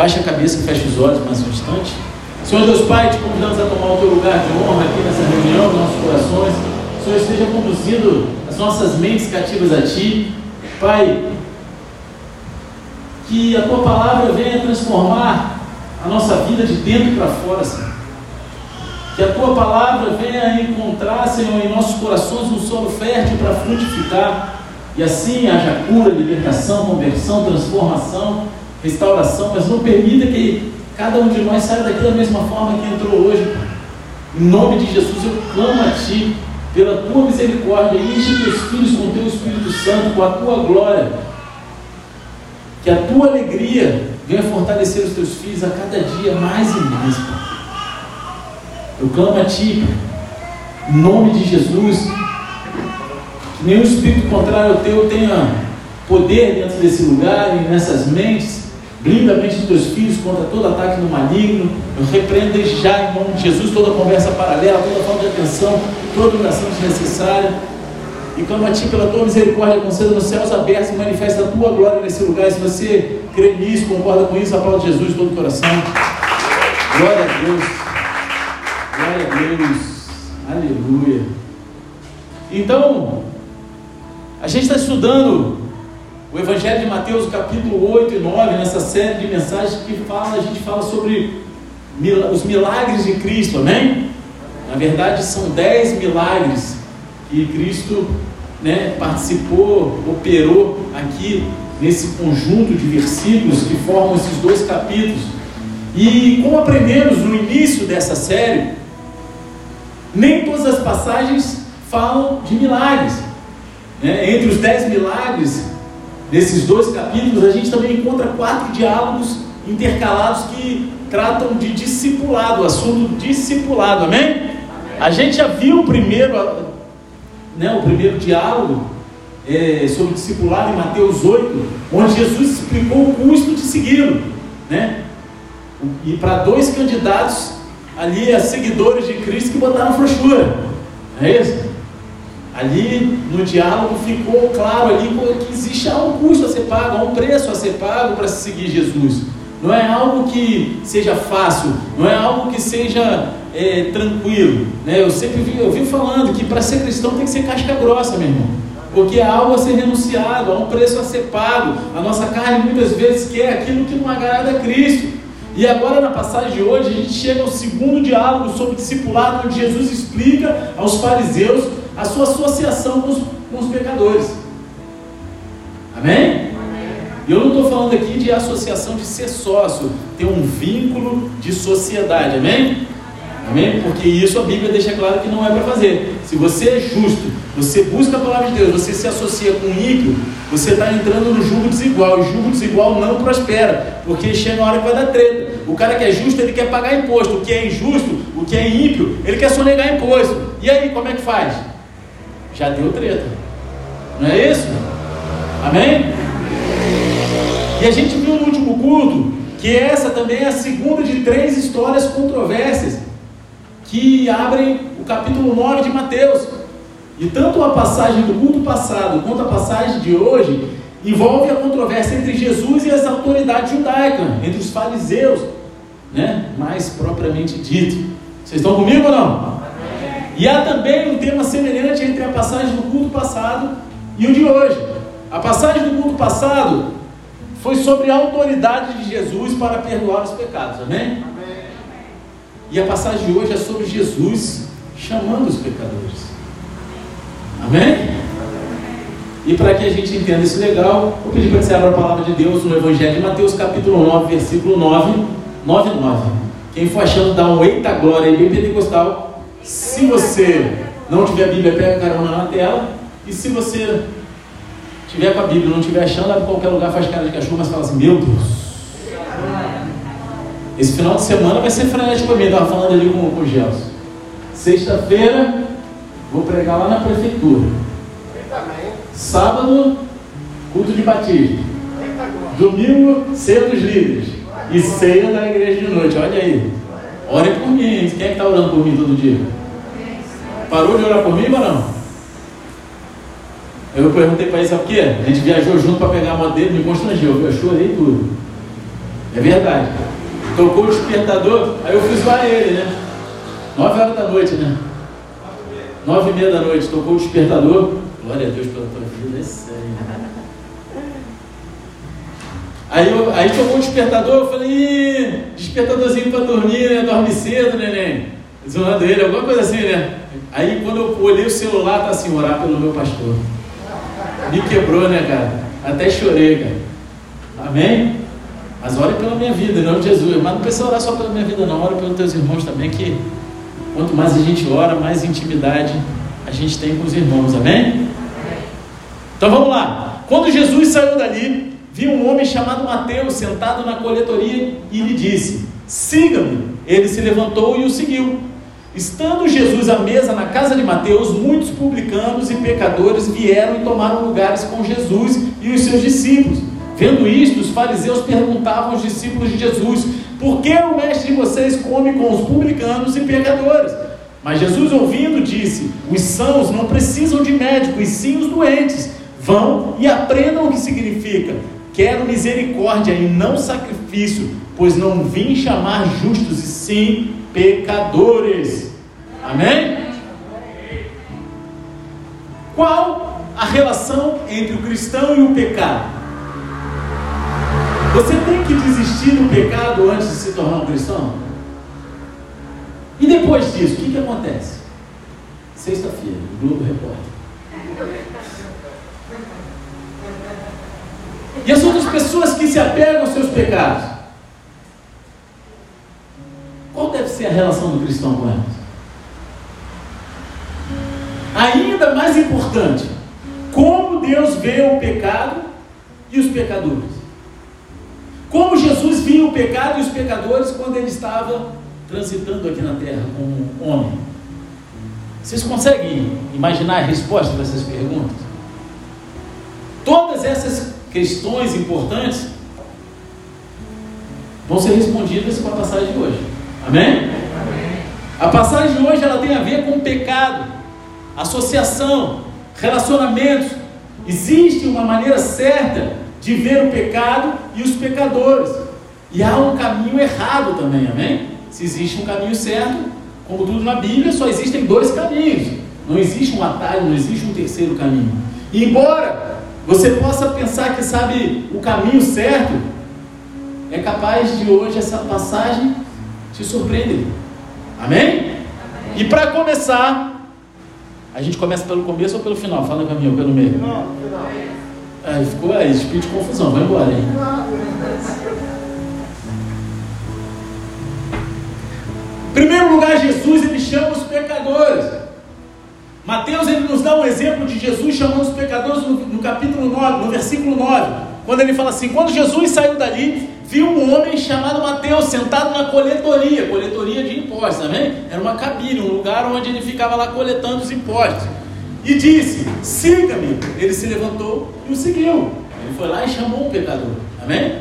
Baixa a cabeça e fecha os olhos mais um instante. Senhor Deus Pai, te convidamos a tomar o teu lugar de honra aqui nessa reunião, nos nossos corações. Senhor, esteja conduzindo as nossas mentes cativas a Ti. Pai, que a Tua palavra venha transformar a nossa vida de dentro para fora, Senhor. Que a Tua palavra venha encontrar, Senhor, em nossos corações um solo fértil para frutificar. E assim haja cura, libertação, conversão, transformação, restauração, mas não permita que cada um de nós saia daqui da mesma forma que entrou hoje. Em nome de Jesus eu clamo a Ti, pela Tua misericórdia, enche Teus filhos com Teu Espírito Santo, com a Tua glória. Que a Tua alegria venha fortalecer os Teus filhos a cada dia mais e mais. Eu clamo a Ti, em nome de Jesus, que nenhum espírito contrário ao Teu tenha poder dentro desse lugar e nessas mentes. Blinda a mente dos teus filhos contra todo ataque do maligno. Desde já, em nome de Jesus, toda conversa paralela, toda falta de atenção, toda oração desnecessária. E clamo a Ti pela Tua misericórdia, conceda nos céus abertos e manifesta a Tua glória nesse lugar. Se você crê nisso, concorda com isso, aplaude Jesus de todo o coração. Glória a Deus. Glória a Deus. Aleluia. Então, a gente está estudando o Evangelho de Mateus, capítulo 8 e 9, nessa série de mensagens que fala, a gente fala sobre os milagres de Cristo, amém? Na verdade, são dez milagres que Cristo né, participou, operou aqui nesse conjunto de versículos que formam esses dois capítulos. E como aprendemos no início dessa série, nem todas as passagens falam de milagres. Né? Entre os dez milagres, Nesses dois capítulos, a gente também encontra quatro diálogos intercalados que tratam de discipulado, assunto discipulado, amém? amém? A gente já viu o primeiro, né, o primeiro diálogo é, sobre discipulado em Mateus 8, onde Jesus explicou o custo de segui-lo, né? E para dois candidatos ali, a seguidores de Cristo, que botaram frouxura, não é isso? Ali no diálogo ficou claro ali que existe um custo a ser pago, um preço a ser pago para seguir Jesus. Não é algo que seja fácil, não é algo que seja é, tranquilo. Né? Eu sempre vi, eu vi falando que para ser cristão tem que ser casca grossa, meu irmão. Porque há algo a ser renunciado, há um preço a ser pago. A nossa carne muitas vezes quer aquilo que não agrada a Cristo. E agora, na passagem de hoje, a gente chega ao segundo diálogo sobre discipulado, onde Jesus explica aos fariseus a sua associação com os, com os pecadores. Amém? E eu não estou falando aqui de associação de ser sócio, ter um vínculo de sociedade, amém? Amém? Porque isso a Bíblia deixa claro que não é para fazer. Se você é justo, você busca a palavra de Deus, você se associa com um ímpio, você está entrando no jugo desigual. E jugo desigual não prospera, porque chega uma hora que vai dar treta. O cara que é justo, ele quer pagar imposto. O que é injusto, o que é ímpio, ele quer sonegar imposto. E aí, como é que faz? Já deu treta. Não é isso? Amém? E a gente viu no último culto que essa também é a segunda de três histórias controversas que abrem o capítulo 9 de Mateus. E tanto a passagem do culto passado quanto a passagem de hoje envolve a controvérsia entre Jesus e as autoridades judaicas, entre os fariseus, né? mais propriamente dito. Vocês estão comigo ou não? E há também um tema semelhante entre a passagem do culto passado e o de hoje. A passagem do culto passado foi sobre a autoridade de Jesus para perdoar os pecados, amém? amém. E a passagem de hoje é sobre Jesus chamando os pecadores, amém? E para que a gente entenda isso legal, vou pedir para que você abra a palavra de Deus no Evangelho de Mateus, capítulo 9, versículo 9, 9 9. Quem for achando, dá um eita glória aí, bem pentecostal. Se você não tiver Bíblia, pega carona na tela. E se você tiver com a Bíblia, não tiver achando, em qualquer lugar, faz cara de cachorro, mas fala assim: Meu Deus. Esse final de semana vai ser frenético mim. Estava falando ali com, com o Gelson. Sexta-feira, vou pregar lá na prefeitura. Sábado, culto de batismo. Domingo, ceia dos líderes. E ceia da igreja de noite. Olha aí. Ore por mim. Quem é que está orando por mim todo dia? Parou de orar por mim não? Eu perguntei para ele, sabe o quê? A gente viajou junto para pegar a moto dele, me constrangeu, eu chorei tudo. É verdade. Tocou o despertador, aí eu fui zoar ele, né? Nove horas da noite, né? Nove e meia da noite, tocou o despertador. Glória a Deus pela tua vida, é sério. Aí, eu, aí tocou o despertador, eu falei, despertadorzinho para dormir, né? Dorme cedo, neném. Zoando ele, alguma coisa assim, né? Aí quando eu olhei o celular, tá assim, orar pelo meu pastor. Me quebrou, né, cara? Até chorei, cara. Amém? Mas ore pela minha vida, em nome de Jesus. Mas não precisa orar só pela minha vida, não. Ora pelos teus irmãos também, que quanto mais a gente ora, mais intimidade a gente tem com os irmãos. Amém? Então vamos lá. Quando Jesus saiu dali, viu um homem chamado Mateus sentado na coletoria e lhe disse: Siga-me. Ele se levantou e o seguiu. Estando Jesus à mesa na casa de Mateus, muitos publicanos e pecadores vieram e tomaram lugares com Jesus e os seus discípulos. Vendo isto, os fariseus perguntavam aos discípulos de Jesus: Por que o mestre de vocês come com os publicanos e pecadores? Mas Jesus, ouvindo, disse: Os sãos não precisam de médico, e sim os doentes. Vão e aprendam o que significa. Quero misericórdia e não sacrifício, pois não vim chamar justos, e sim pecadores. Amém? Qual a relação entre o cristão e o pecado? Você tem que desistir do pecado antes de se tornar um cristão? E depois disso, o que, que acontece? Sexta-feira, Globo Repórter. E as outras pessoas que se apegam aos seus pecados? Qual deve ser a relação do cristão com elas? Ainda mais importante, como Deus vê o pecado e os pecadores? Como Jesus via o pecado e os pecadores quando ele estava transitando aqui na terra como homem? Vocês conseguem imaginar a resposta dessas perguntas? Todas essas questões importantes vão ser respondidas com a passagem de hoje. Amém? A passagem de hoje ela tem a ver com pecado, associação, relacionamentos. Existe uma maneira certa de ver o pecado e os pecadores. E há um caminho errado também, amém? Se existe um caminho certo, como tudo na Bíblia, só existem dois caminhos. Não existe um atalho, não existe um terceiro caminho. E embora você possa pensar que sabe o caminho certo, é capaz de hoje essa passagem te surpreender. Amém? Amém. E para começar, a gente começa pelo começo ou pelo final? Fala para mim, ou pelo meio? Final, final. Aí ficou aí, espírito de confusão, vai embora aí. Em primeiro lugar, Jesus ele chama os pecadores. Mateus ele nos dá um exemplo de Jesus chamando os pecadores no, no capítulo 9, no versículo 9, quando ele fala assim: quando Jesus saiu dali, viu um homem chamado Mateus sentado na coletoria, coletoria de impostos, amém? Era uma cabine, um lugar onde ele ficava lá coletando os impostos e disse: Siga-me. Ele se levantou e o seguiu. Ele foi lá e chamou um pecador. Amém?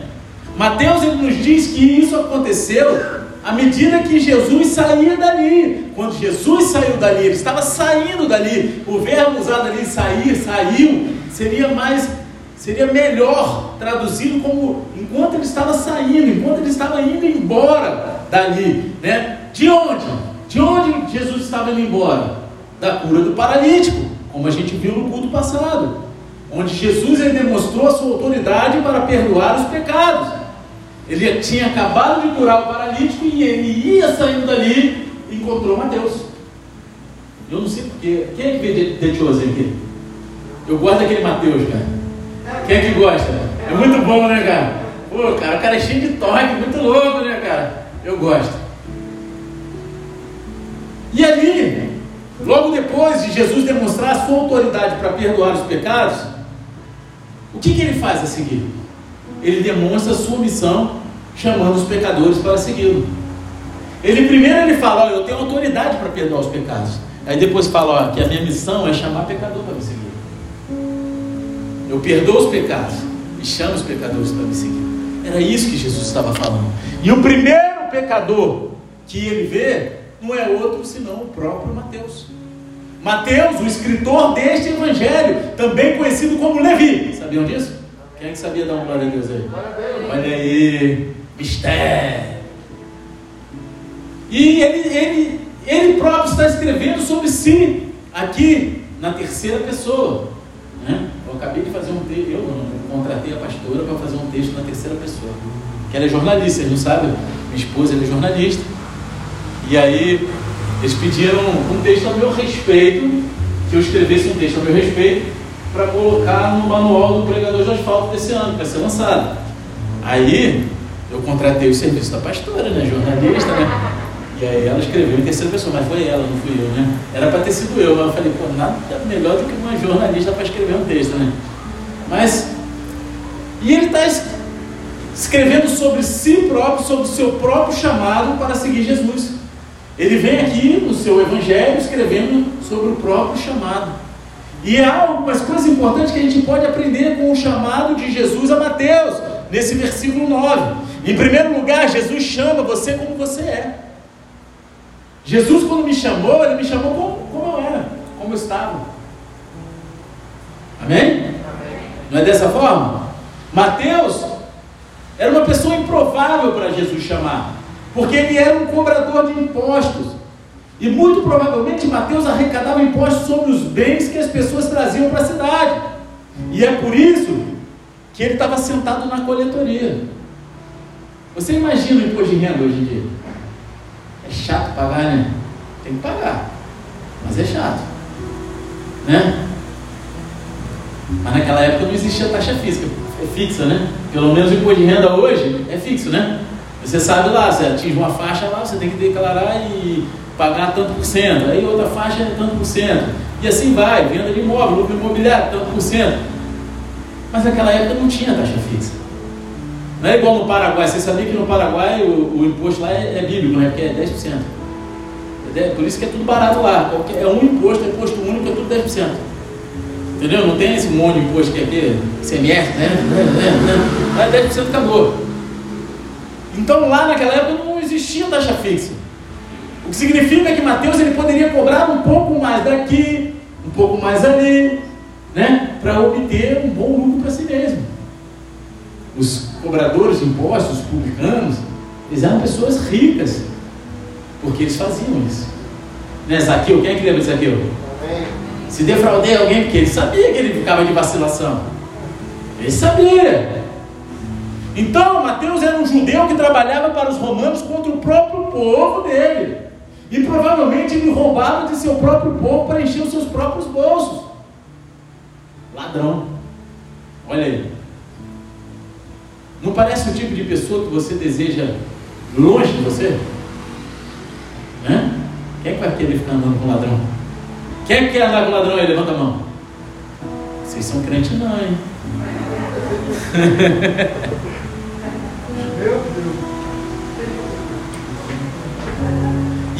Mateus ele nos diz que isso aconteceu à medida que Jesus saía dali. Quando Jesus saiu dali, ele estava saindo dali. O verbo usado ali, sair, saiu, seria mais, seria melhor traduzido como enquanto ele estava saindo, enquanto ele estava indo embora dali, né? De onde? De onde Jesus estava indo embora? Da cura do paralítico como a gente viu no culto passado, onde Jesus ele demonstrou a sua autoridade para perdoar os pecados. Ele tinha acabado de curar o paralítico e ele ia saindo dali e encontrou Mateus. Eu não sei porque. Quem é que vê Detioso aqui? Eu gosto daquele Mateus, cara. Quem é que gosta? É muito bom, né, cara? Pô, cara, o cara é cheio de toque, muito louco, né, cara? Eu gosto. E ali, Logo depois de Jesus demonstrar a sua autoridade para perdoar os pecados, o que, que ele faz a seguir? Ele demonstra a sua missão, chamando os pecadores para segui-lo. Ele primeiro ele fala, olha, eu tenho autoridade para perdoar os pecados. Aí depois fala, ó, que a minha missão é chamar pecador para me seguir. Eu perdoo os pecados e chamo os pecadores para me seguir. Era isso que Jesus estava falando. E o primeiro pecador que ele vê não é outro senão o próprio Mateus. Mateus, o escritor deste evangelho, também conhecido como Levi. Sabiam disso? Quem é que sabia dar um glória a Deus aí? Olha aí. Mistério. E ele, ele, ele próprio está escrevendo sobre si, aqui, na terceira pessoa. Né? Eu acabei de fazer um texto, eu não, contratei a pastora para fazer um texto na terceira pessoa. Que ela é jornalista, vocês não sabem? Minha esposa é jornalista. E aí eles pediram um texto a meu respeito, que eu escrevesse um texto a meu respeito, para colocar no manual do pregador de asfalto desse ano, para ser lançado. Aí eu contratei o serviço da pastora, né? Jornalista, né? E aí ela escreveu em terceira pessoa, mas foi ela, não fui eu, né? Era para ter sido eu, mas eu falei, pô, nada melhor do que uma jornalista para escrever um texto, né? Mas, e ele está escrevendo sobre si próprio, sobre o seu próprio chamado para seguir Jesus. Ele vem aqui no seu evangelho escrevendo sobre o próprio chamado. E há algumas coisas importantes que a gente pode aprender com o chamado de Jesus a Mateus, nesse versículo 9. Em primeiro lugar, Jesus chama você como você é. Jesus, quando me chamou, ele me chamou como, como eu era, como eu estava. Amém? Amém? Não é dessa forma? Mateus era uma pessoa improvável para Jesus chamar, porque ele era um cobrador de impostos. E muito provavelmente Mateus arrecadava impostos sobre os bens que as pessoas traziam para a cidade. E é por isso que ele estava sentado na coletoria. Você imagina o imposto de renda hoje em dia? É chato pagar, né? Tem que pagar. Mas é chato. Né? Mas naquela época não existia taxa física, é fixa, né? Pelo menos o imposto de renda hoje é fixo, né? Você sabe lá, você atinge uma faixa lá, você tem que declarar e pagar tanto por cento. Aí outra faixa é tanto por cento. E assim vai, venda de imóvel, lucro imobiliário, tanto por cento. Mas naquela época não tinha taxa fixa. Não é igual no Paraguai. Você sabia que no Paraguai o, o imposto lá é, é bíblico, né? Porque é 10%. É, por isso que é tudo barato lá. É um imposto, é imposto único, é tudo 10%. Entendeu? Não tem esse monte de imposto que é aqui, CMR, né? Lá é 10% acabou. Então lá naquela época não existia taxa fixa. O que significa que Mateus ele poderia cobrar um pouco mais daqui, um pouco mais ali, né? Para obter um bom lucro para si mesmo. Os cobradores de impostos, os publicanos, eles eram pessoas ricas, porque eles faziam isso. Né, Zaqueu? Quem é que lembra de Zaqueu? Se defraudei alguém, porque ele sabia que ele ficava de vacilação. Ele sabia. Então, Mateus era um judeu que trabalhava para os romanos contra o próprio povo dele. E provavelmente ele roubava de seu próprio povo para encher os seus próprios bolsos. Ladrão. Olha aí. Não parece o tipo de pessoa que você deseja longe de você? Né? Quem é que vai querer ficar andando com ladrão? Quem é que quer andar com ladrão aí? Levanta a mão. Vocês são crentes não, hein?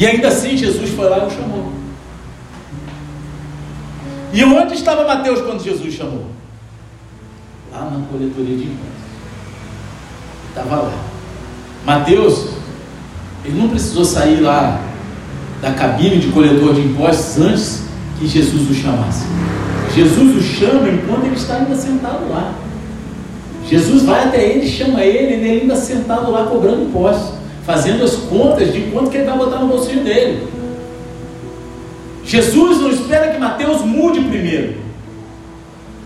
E ainda assim Jesus foi lá e o chamou. E onde estava Mateus quando Jesus chamou? Lá na coletoria de impostos. Estava lá. Mateus, ele não precisou sair lá da cabine de coletor de impostos antes que Jesus o chamasse. Jesus o chama enquanto ele está ainda sentado lá. Jesus vai até ele, chama ele, e ele ainda sentado lá cobrando impostos, fazendo as contas de quanto que ele vai botar no bolsinho dele. Jesus não espera que Mateus mude primeiro.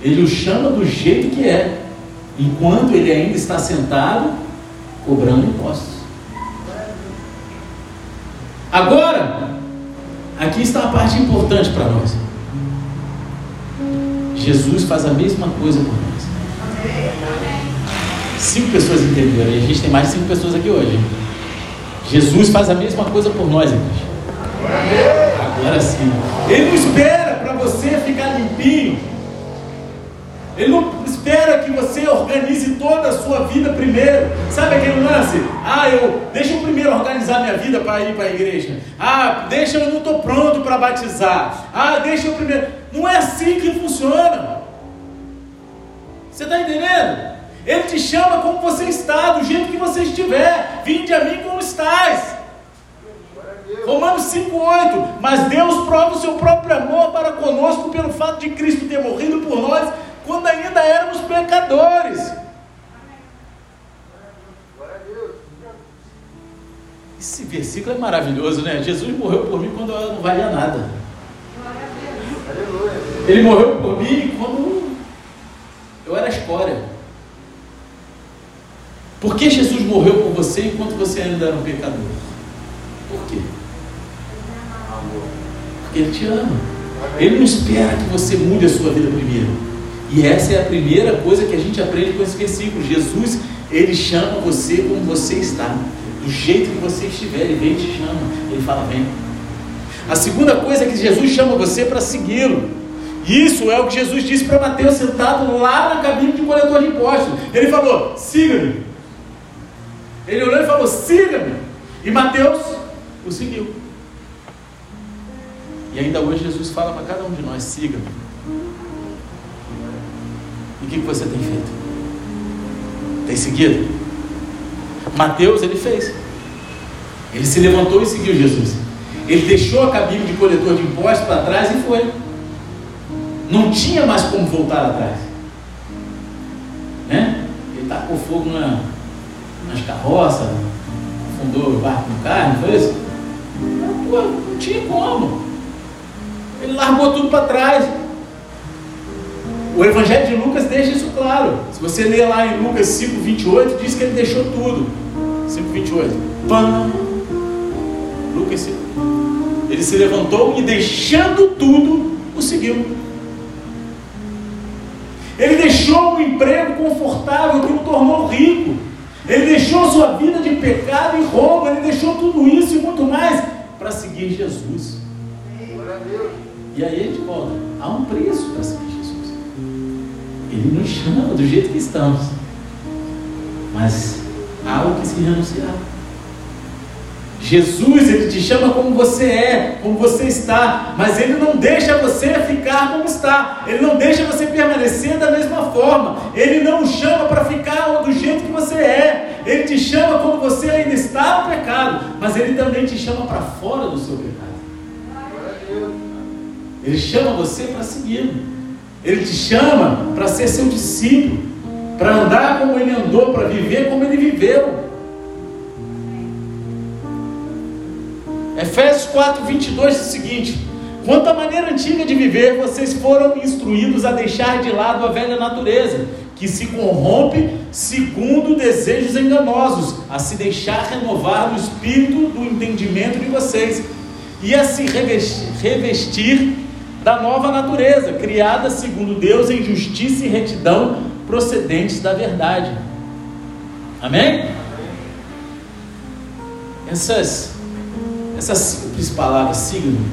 Ele o chama do jeito que é enquanto ele ainda está sentado cobrando impostos. Agora, aqui está a parte importante para nós. Jesus faz a mesma coisa por nós. Cinco pessoas entenderam, e a gente tem mais de cinco pessoas aqui hoje. Jesus faz a mesma coisa por nós, igreja. Agora sim. Ele não espera para você ficar limpinho. Ele não espera que você organize toda a sua vida primeiro. Sabe aquele lance? Ah, eu deixa eu primeiro organizar minha vida para ir para a igreja. Ah, deixa eu não estou pronto para batizar. Ah, deixa eu primeiro. Não é assim que funciona. Você está entendendo? Ele te chama como você está, do jeito que você estiver. Vinde a mim como estás. Romanos 5,8. Mas Deus prova o seu próprio amor para conosco pelo fato de Cristo ter morrido por nós quando ainda éramos pecadores. Esse versículo é maravilhoso, né? Jesus morreu por mim quando eu não valia nada. Ele morreu por mim quando eu era escória. Por que Jesus morreu por você enquanto você ainda era um pecador? Por quê? Porque Ele te ama. Ele não espera que você mude a sua vida primeiro. E essa é a primeira coisa que a gente aprende com esse versículo. Jesus, Ele chama você como você está. Do jeito que você estiver, Ele vem e te chama. Ele fala, vem. A segunda coisa é que Jesus chama você para segui-lo. Isso é o que Jesus disse para Mateus sentado lá na cabine de coletor de impostos. Ele falou: siga-me. Ele olhou e falou: siga-me. E Mateus o seguiu. E ainda hoje Jesus fala para cada um de nós: siga-me. E o que, você tem feito? Tem seguido? Mateus, ele fez. Ele se levantou e seguiu Jesus. Ele deixou a cabine de coletor de impostos para trás e foi. Não tinha mais como voltar atrás. Né? Ele tacou fogo na, nas carroças, afundou o barco no carro, não foi isso? Não, pô, não tinha como. Ele largou tudo para trás. O Evangelho de Lucas deixa isso claro. Se você ler lá em Lucas 5, 28, diz que ele deixou tudo. 5, 28. Pam. Lucas 5. Ele se levantou e deixando tudo, o seguiu. Ele deixou um emprego confortável que o tornou rico. Ele deixou sua vida de pecado e roubo. Ele deixou tudo isso e muito mais para seguir Jesus. E aí a gente volta. Há um preço para seguir. Ele nos chama do jeito que estamos. Mas há o que se renunciar. Jesus, ele te chama como você é, como você está, mas ele não deixa você ficar como está, ele não deixa você permanecer da mesma forma, ele não chama para ficar do jeito que você é, ele te chama quando você ainda está no pecado, mas ele também te chama para fora do seu pecado. Ele chama você para segui-lo, ele te chama para ser seu discípulo, para andar como ele andou, para viver como ele viveu. Efésios 4, 22 diz o seguinte: Quanto à maneira antiga de viver, vocês foram instruídos a deixar de lado a velha natureza, que se corrompe segundo desejos enganosos, a se deixar renovar no espírito do entendimento de vocês, e a se revestir, revestir da nova natureza, criada segundo Deus em justiça e retidão, procedentes da verdade. Amém? Essas essa simples palavra, signo,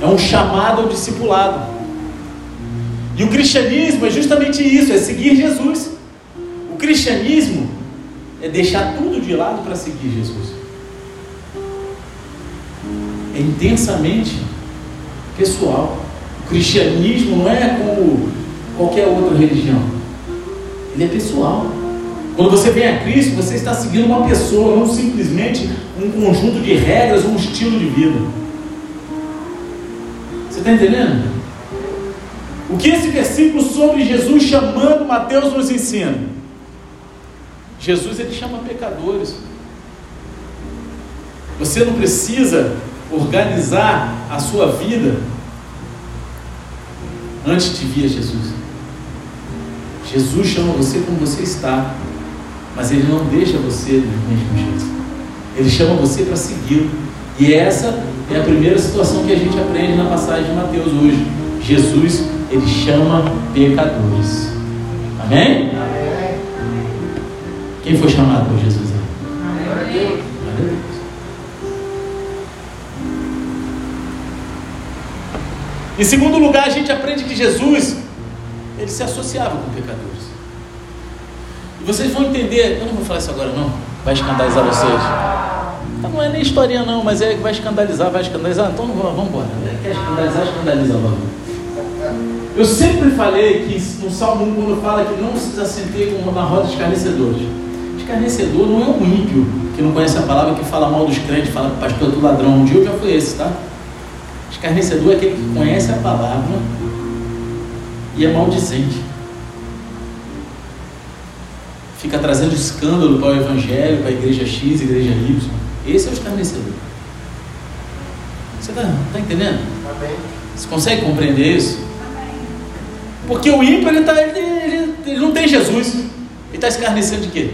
é um chamado ao discipulado. E o cristianismo é justamente isso, é seguir Jesus. O cristianismo é deixar tudo de lado para seguir Jesus. É intensamente pessoal. O cristianismo não é como qualquer outra religião. Ele é pessoal. Quando você vem a Cristo, você está seguindo uma pessoa, não simplesmente um conjunto de regras, um estilo de vida. Você está entendendo? O que esse versículo sobre Jesus chamando Mateus nos ensina? Jesus ele chama pecadores. Você não precisa organizar a sua vida antes de vir a Jesus. Jesus chama você como você está mas ele não deixa você do mesmo jeito. Ele chama você para segui-lo. E essa é a primeira situação que a gente aprende na passagem de Mateus hoje. Jesus, ele chama pecadores. Amém? Amém. Quem foi chamado por Jesus? Amém. Em segundo lugar, a gente aprende que Jesus, ele se associava com pecadores. Vocês vão entender, eu não vou falar isso agora não, vai escandalizar vocês. Então, não é nem historinha não, mas é que vai escandalizar, vai escandalizar, então vamos embora. Quer escandalizar, escandaliza logo. Eu sempre falei que no Salmo 1, quando fala que não se assenteie como na roda de escarnecedores. Escarnecedor não é um ímpio que não conhece a palavra, que fala mal dos crentes, fala que pastor é do ladrão. Um dia eu já fui esse, tá? Escarnecedor é aquele que conhece a palavra e é maldizente fica trazendo escândalo para o evangelho, para a igreja X, igreja Y. Esse é o escarnecedor. Você está tá entendendo? Você consegue compreender isso? Porque o ímpio ele, tá, ele, ele, ele não tem Jesus. Ele está escarnecendo de quê?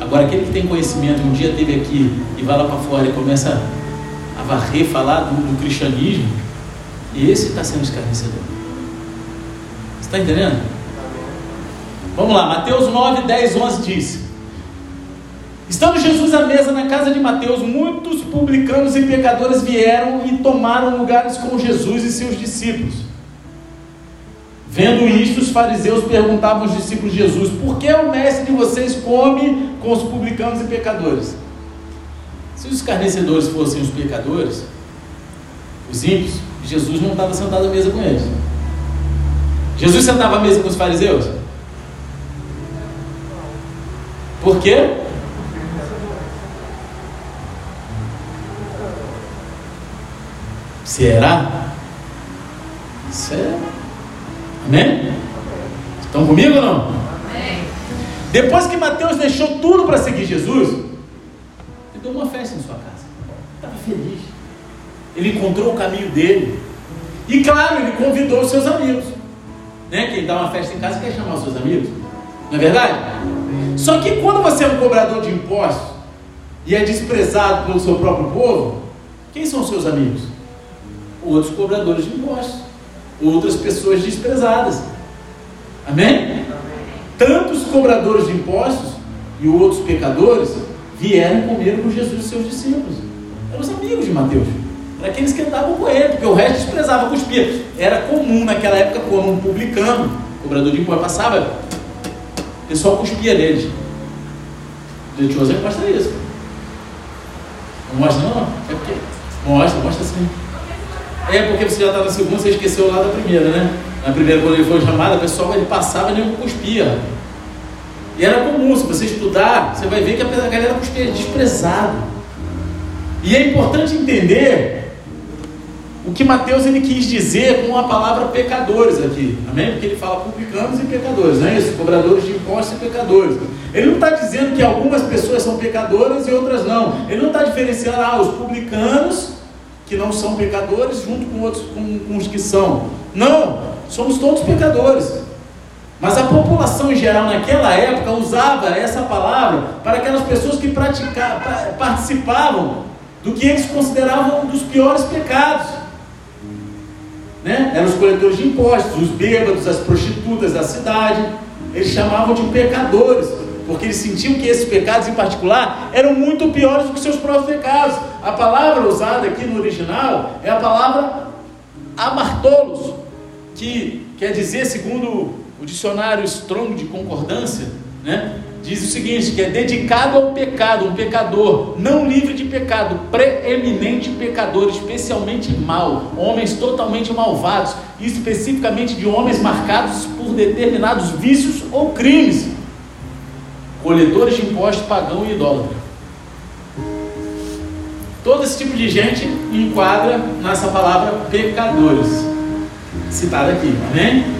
Agora, aquele que tem conhecimento, um dia teve aqui e vai lá para fora e começa varrer, falar do, do cristianismo, esse está sendo escarnecedor. Você está entendendo? Vamos lá, Mateus 9, 10, 11 diz: Estando Jesus à mesa na casa de Mateus, muitos publicanos e pecadores vieram e tomaram lugares com Jesus e seus discípulos. Vendo isto, os fariseus perguntavam aos discípulos de Jesus: Por que o mestre de vocês come com os publicanos e pecadores? Se os escarnecedores fossem os pecadores, os ímpios, Jesus não estava sentado à mesa com eles. Jesus sentava à mesa com os fariseus? Por quê? Será? Será? Amém? Estão comigo ou não? Amém. Depois que Mateus deixou tudo para seguir Jesus, deu uma festa em sua casa. Estava feliz. Ele encontrou o caminho dele. E claro, ele convidou os seus amigos. Né? Quem dá uma festa em casa quer chamar os seus amigos. Não é verdade? Só que quando você é um cobrador de impostos e é desprezado pelo seu próprio povo, quem são os seus amigos? Outros cobradores de impostos, outras pessoas desprezadas. Amém? Tantos cobradores de impostos e outros pecadores vieram comer com Jesus e seus discípulos. Eram os amigos de Mateus. Eram aqueles que andavam com ele, porque o resto desprezava, cuspia. Era comum naquela época, quando um publicano, cobrador de impostos, passava, o pessoal cuspia neles. O José mostra isso. Não mostra não? É porque mostra, mostra sim. É porque você já está na segunda, você esqueceu lá da primeira, né? Na primeira, quando ele foi chamado, o pessoal ele passava e nem cuspia. E era comum, se você estudar, você vai ver que a galera cuspia desprezado. E é importante entender o que Mateus ele quis dizer com a palavra pecadores aqui, amém? Porque ele fala publicanos e pecadores, não é isso? Cobradores de impostos e pecadores. Ele não está dizendo que algumas pessoas são pecadoras e outras não. Ele não está diferenciando ah, os publicanos que não são pecadores junto com outros com, com os que são. Não, somos todos pecadores. Mas a população em geral naquela época usava essa palavra para aquelas pessoas que praticavam, participavam do que eles consideravam um dos piores pecados. Né? Eram os coletores de impostos, os bêbados, as prostitutas da cidade. Eles chamavam de pecadores, porque eles sentiam que esses pecados em particular eram muito piores do que seus próprios pecados. A palavra usada aqui no original é a palavra amartolos, que quer dizer, segundo o dicionário Strong de concordância, né? diz o seguinte: que é dedicado ao pecado, um pecador, não livre de pecado, preeminente pecador, especialmente mal, homens totalmente malvados, especificamente de homens marcados por determinados vícios ou crimes, coletores de impostos, pagão e idólatra. Todo esse tipo de gente enquadra nessa palavra pecadores, citada aqui, amém?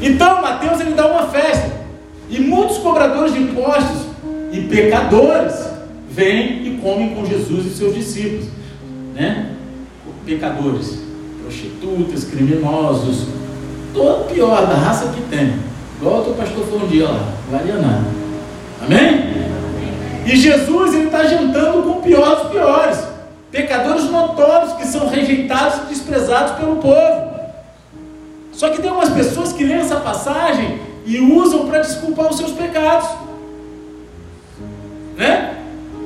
Então Mateus ele dá uma festa e muitos cobradores de impostos e pecadores vêm e comem com Jesus e seus discípulos, né? Pecadores, prostitutas, criminosos, todo pior da raça que tem. Igual o teu pastor falou um dia lá, valia nada. Amém? E Jesus ele está jantando com piores piores, pecadores notórios que são rejeitados e desprezados pelo povo. Só que tem umas pessoas que leem essa passagem e usam para desculpar os seus pecados. Né?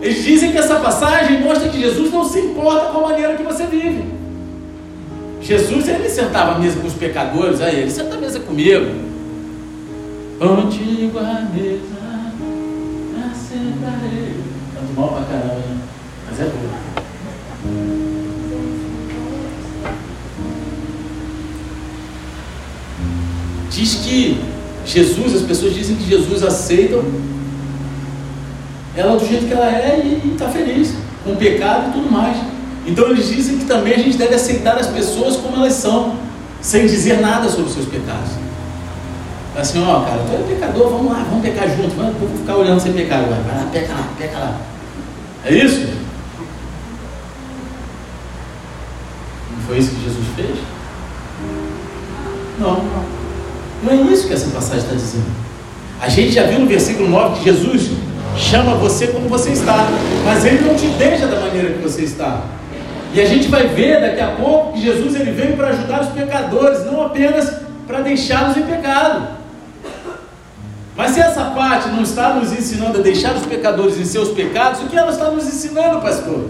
Eles dizem que essa passagem mostra que Jesus não se importa com a maneira que você vive. Jesus ele sentava à mesa com os pecadores, aí ele senta à mesa comigo. Contigo à mesa, assentarei. Canto mal pra caramba, né? mas é bom. Diz que Jesus, as pessoas dizem que Jesus aceitam ela do jeito que ela é e está feliz, com pecado e tudo mais. Então eles dizem que também a gente deve aceitar as pessoas como elas são, sem dizer nada sobre os seus pecados. Assim, ó, cara, tu é pecador, vamos lá, vamos pecar junto, vamos ficar olhando sem pecar agora. Vai lá, peca lá, peca lá. É isso? Não foi isso que Jesus fez? Não. Não é isso que essa passagem está dizendo. A gente já viu no versículo 9 que Jesus chama você como você está, mas ele não te deixa da maneira que você está. E a gente vai ver daqui a pouco que Jesus ele veio para ajudar os pecadores, não apenas para deixá-los em pecado. Mas se essa parte não está nos ensinando a deixar os pecadores em seus pecados, o que ela está nos ensinando, pastor?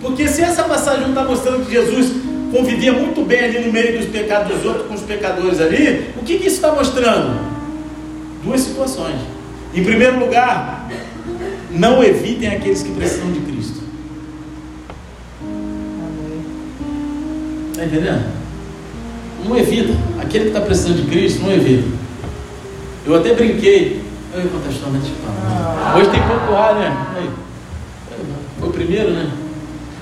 Porque se essa passagem não está mostrando que Jesus convivia muito bem ali no meio dos pecados dos outros com os pecadores ali, o que, que isso está mostrando? Duas situações. Em primeiro lugar, não evitem aqueles que precisam de Cristo. Está entendendo? Não evita. Aquele que está precisando de Cristo, não evita. Eu até brinquei. Eu ia contar a história, ah. Hoje tem pouco ar, né? Foi o primeiro, né?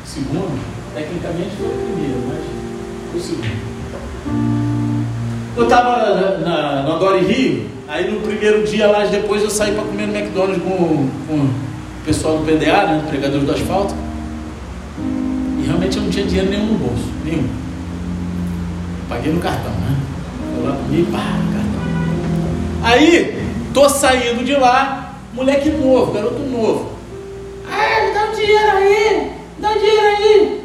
O segundo. Tecnicamente foi o primeiro, mas foi o segundo. Eu estava na, na, no Rio, aí no primeiro dia lá, depois eu saí para comer no McDonald's com, com o pessoal do PDA, né? Pregadores do asfalto. E realmente eu não tinha dinheiro nenhum no bolso, nenhum. Paguei no cartão, né? Eu lá comi, pá, cartão. Aí, tô saindo de lá, moleque novo, garoto novo. Ah, dá um dinheiro aí, dá um dinheiro aí.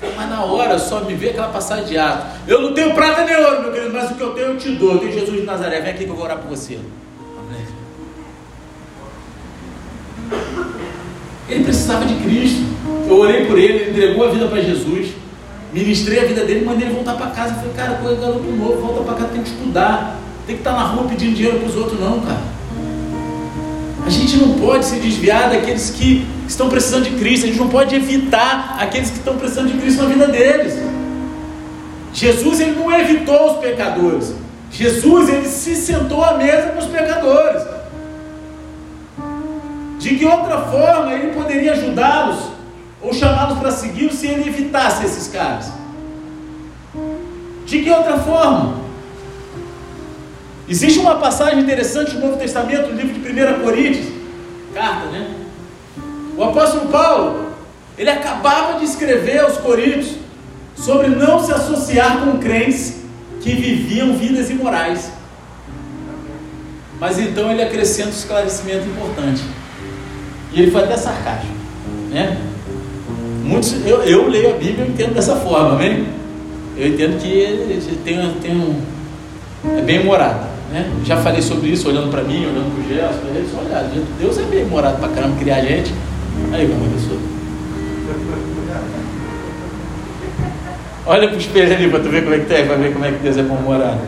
Mas na hora só me vê aquela passagem de ato. Eu não tenho prata nem ouro, meu querido, mas o que eu tenho eu te dou. Eu tenho Jesus de Nazaré, vem aqui que eu vou orar por você. Ele precisava de Cristo. Eu orei por ele, ele entregou a vida para Jesus. Ministrei a vida dele, mandei ele voltar para casa. Falei, cara, coisa garoto novo, volta para casa, tem que estudar. Tem que estar na rua pedindo dinheiro para os outros, não, cara. A gente não pode se desviar daqueles que estão precisando de Cristo, a gente não pode evitar aqueles que estão precisando de Cristo na vida deles. Jesus ele não evitou os pecadores. Jesus ele se sentou à mesa com os pecadores. De que outra forma ele poderia ajudá-los ou chamá-los para seguir se ele evitasse esses caras? De que outra forma? Existe uma passagem interessante no Novo Testamento, no livro de 1 Coríntios, carta, né? O apóstolo Paulo, ele acabava de escrever aos Coríntios sobre não se associar com crentes que viviam vidas imorais. Mas então ele acrescenta um esclarecimento importante. E ele foi até sarcástico, né? Muitos, eu, eu leio a Bíblia e entendo dessa forma, amém? Eu entendo que ele tem, tem um, é bem morado. Né? Já falei sobre isso, olhando para mim, olhando para o Gerson, olha, Deus é bem morado para caramba criar gente. Aí, como pessoa. Olha para o espelho ali para tu ver como é que tem, para ver como é que Deus é bom morado.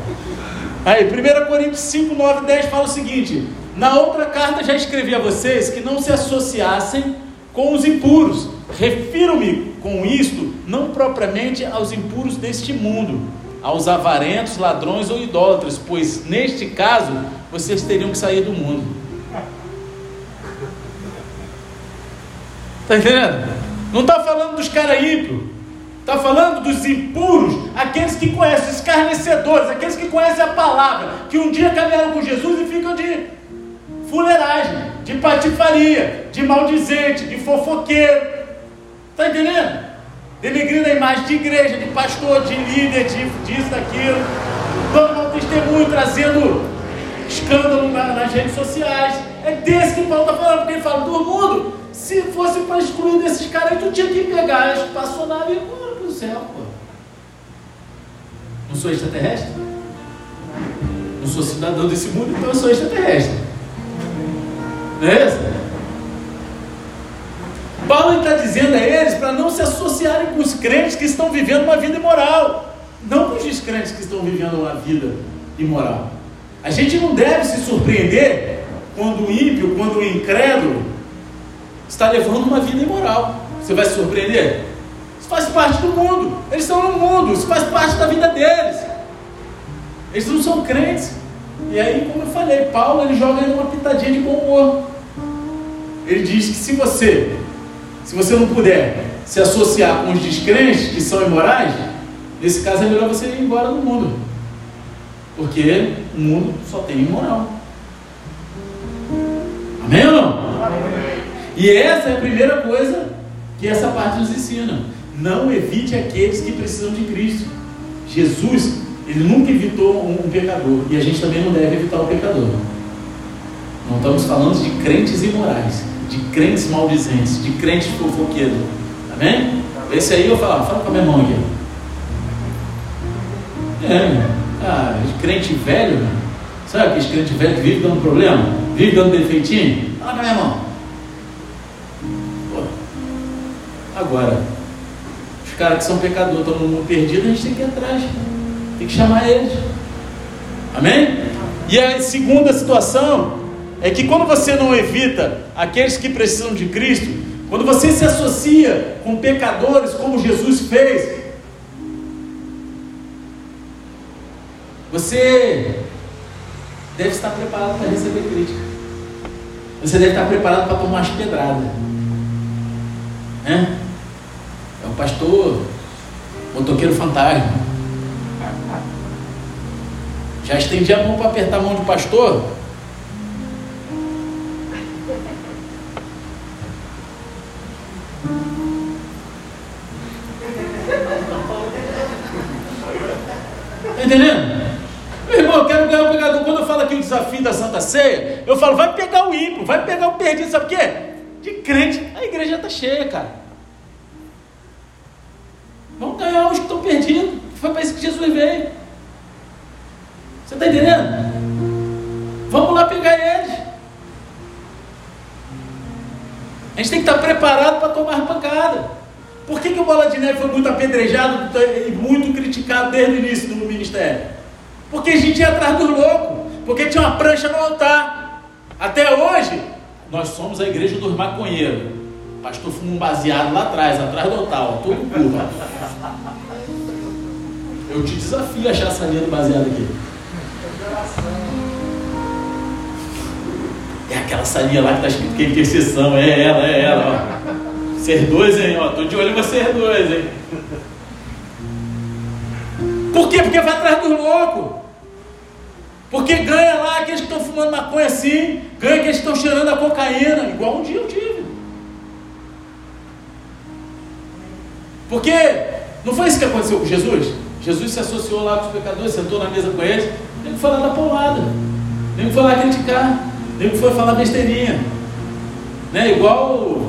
Aí, 1 Coríntios 5, 9, 10 fala o seguinte: Na outra carta já escrevi a vocês que não se associassem com os impuros. Refiro-me com isto não propriamente aos impuros deste mundo aos avarentos, ladrões ou idólatras, pois neste caso vocês teriam que sair do mundo. Está entendendo? Não está falando dos caras ímpios, está falando dos impuros, aqueles que conhecem, os escarnecedores, aqueles que conhecem a palavra, que um dia caminharam com Jesus e ficam de fuleiragem, de patifaria, de maldizente, de fofoqueiro. Está entendendo? Denegrindo a imagem de igreja, de pastor, de líder, de disso, daquilo, dando mau testemunho, trazendo escândalo nas redes sociais. É desse que Paulo está falando, porque ele fala do mundo. Se fosse para excluir desses caras, tu tinha que pegar a espaçonave e ir para o céu, pô. Não sou extraterrestre? Não sou cidadão desse mundo, então eu sou extraterrestre. Não é isso? Paulo está dizendo a eles para não se associarem com os crentes que estão vivendo uma vida imoral, não com os descrentes que estão vivendo uma vida imoral. A gente não deve se surpreender quando o ímpio, quando o incrédulo está levando uma vida imoral. Você vai se surpreender? Isso faz parte do mundo. Eles estão no mundo, isso faz parte da vida deles. Eles não são crentes. E aí, como eu falei, Paulo ele joga uma pitadinha de bom humor. Ele diz que se você se você não puder se associar com os descrentes que são imorais, nesse caso é melhor você ir embora do mundo. Porque o mundo só tem imoral. Amém ou não? Amém. E essa é a primeira coisa que essa parte nos ensina. Não evite aqueles que precisam de Cristo. Jesus, ele nunca evitou um, um pecador. E a gente também não deve evitar o pecador. Não estamos falando de crentes imorais, de crentes maldizentes, de crentes fofoqueiros. Amém? Esse aí eu falo, fala com a minha mão aqui. É, ah, crente velho, sabe aquele crente velho que vive dando problema? Vive dando defeitinho? Fala com a minha mão. Pô. Agora, os caras que são pecadores, estão no mundo perdido, a gente tem que ir atrás, tem que chamar eles. Amém? E a segunda situação é que quando você não evita aqueles que precisam de Cristo, quando você se associa com pecadores como Jesus fez, você deve estar preparado para receber crítica. Você deve estar preparado para tomar as pedradas. É, é o pastor motoqueiro fantasma. Já estendi a mão para apertar a mão do pastor. Desafio da Santa Ceia, eu falo, vai pegar o ímpio, vai pegar o perdido, sabe o quê? De crente, a igreja está cheia, cara. Vamos ganhar os que estão perdidos. Foi para isso que Jesus veio. Você está entendendo? Vamos lá pegar eles. A gente tem que estar preparado para tomar pancada. Por que, que o Bola de Neve foi muito apedrejado e muito criticado desde o início do ministério? Porque a gente ia atrás dos loucos, porque tinha uma prancha no altar. Até hoje, nós somos a igreja dos maconheiros. Pastor fuma um baseado lá atrás, atrás do altar, ó, todo curva. Eu te desafio a achar a salinha do baseado aqui. É aquela salinha lá que está escrito que é intercessão, é ela, é ela, ó. Ser dois, hein? Ó, tô de olho em vocês dois, hein? Por quê? Porque vai atrás dos loucos. Porque ganha lá aqueles que estão fumando maconha assim, ganha aqueles que estão cheirando a cocaína, igual um dia eu tive. Porque não foi isso que aconteceu com Jesus? Jesus se associou lá com os pecadores, sentou na mesa com eles, nem foi lá dar paulada, nem foi lá criticar, nem foi falar besteirinha. Né? Igual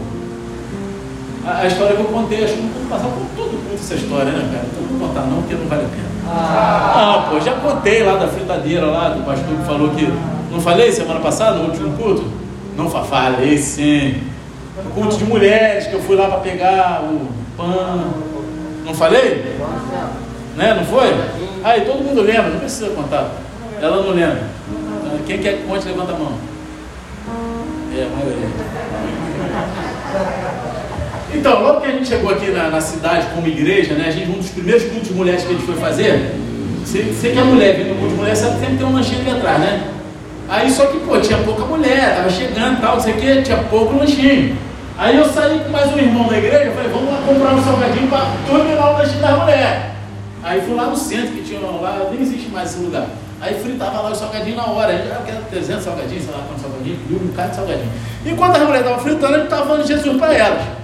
a, a, história que eu contei, acho que não vou passar por todo mundo essa história, né, cara? Então não vou contar não, porque não vale a pena. Ah, pô, já contei lá da fritadeira lá, do pastor que falou que. Não falei semana passada, no último culto? Não falei sim. No culto de mulheres, que eu fui lá para pegar o pão. Não falei? Né? Não foi? Aí todo mundo lembra, não precisa contar. Ela não lembra. Quem quer que conte, levanta a mão. É, a maioria. Então, logo que a gente chegou aqui na, na, cidade como igreja, né, a gente, um dos primeiros cultos de mulheres que a gente foi fazer, você, que é mulher, vindo no culto de mulher, sabe que sempre tem um lanchinho ali atrás, né? Aí só que, pô, tinha pouca mulher, tava chegando e tal, não sei o que, tinha pouco lanchinho. Aí eu saí com mais um irmão da igreja, falei, vamos lá comprar um salgadinho para terminar o lanchinho das mulheres. Aí fui lá no centro que tinha lá, nem existe mais esse lugar. Aí fritava lá o salgadinho na hora. A gente já quer 300 salgadinhos, sei lá quantos salgadinhos, um bocado de salgadinho. Enquanto as mulheres estavam fritando, a gente estava falando de Jesus para elas.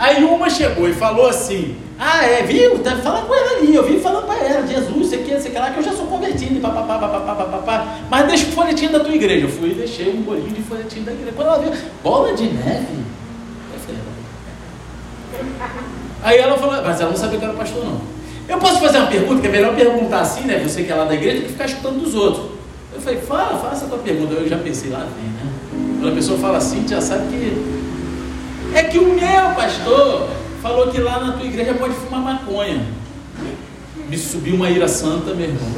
Aí uma chegou e falou assim: Ah, é, viu? Tá, fala com ela ali. Eu vim falando para ela: Jesus, quer, você quer lá, que eu já sou convertido. Papapá, papapá, papapá. Mas deixa o folhetinho da tua igreja. Eu fui e deixei um bolinho de folhetinho da igreja. Quando ela viu, bola de neve. Eu falei: Aí ela falou: Mas ela não sabia que era pastor, não. Eu posso fazer uma pergunta, que é melhor perguntar assim, né? Você que é lá da igreja, que ficar escutando dos outros. Eu falei: Fala, faça a tua pergunta. Eu já pensei lá, vem, né? Quando a pessoa fala assim, já sabe que é que o meu pastor falou que lá na tua igreja pode fumar maconha. Me subiu uma ira santa, meu irmão.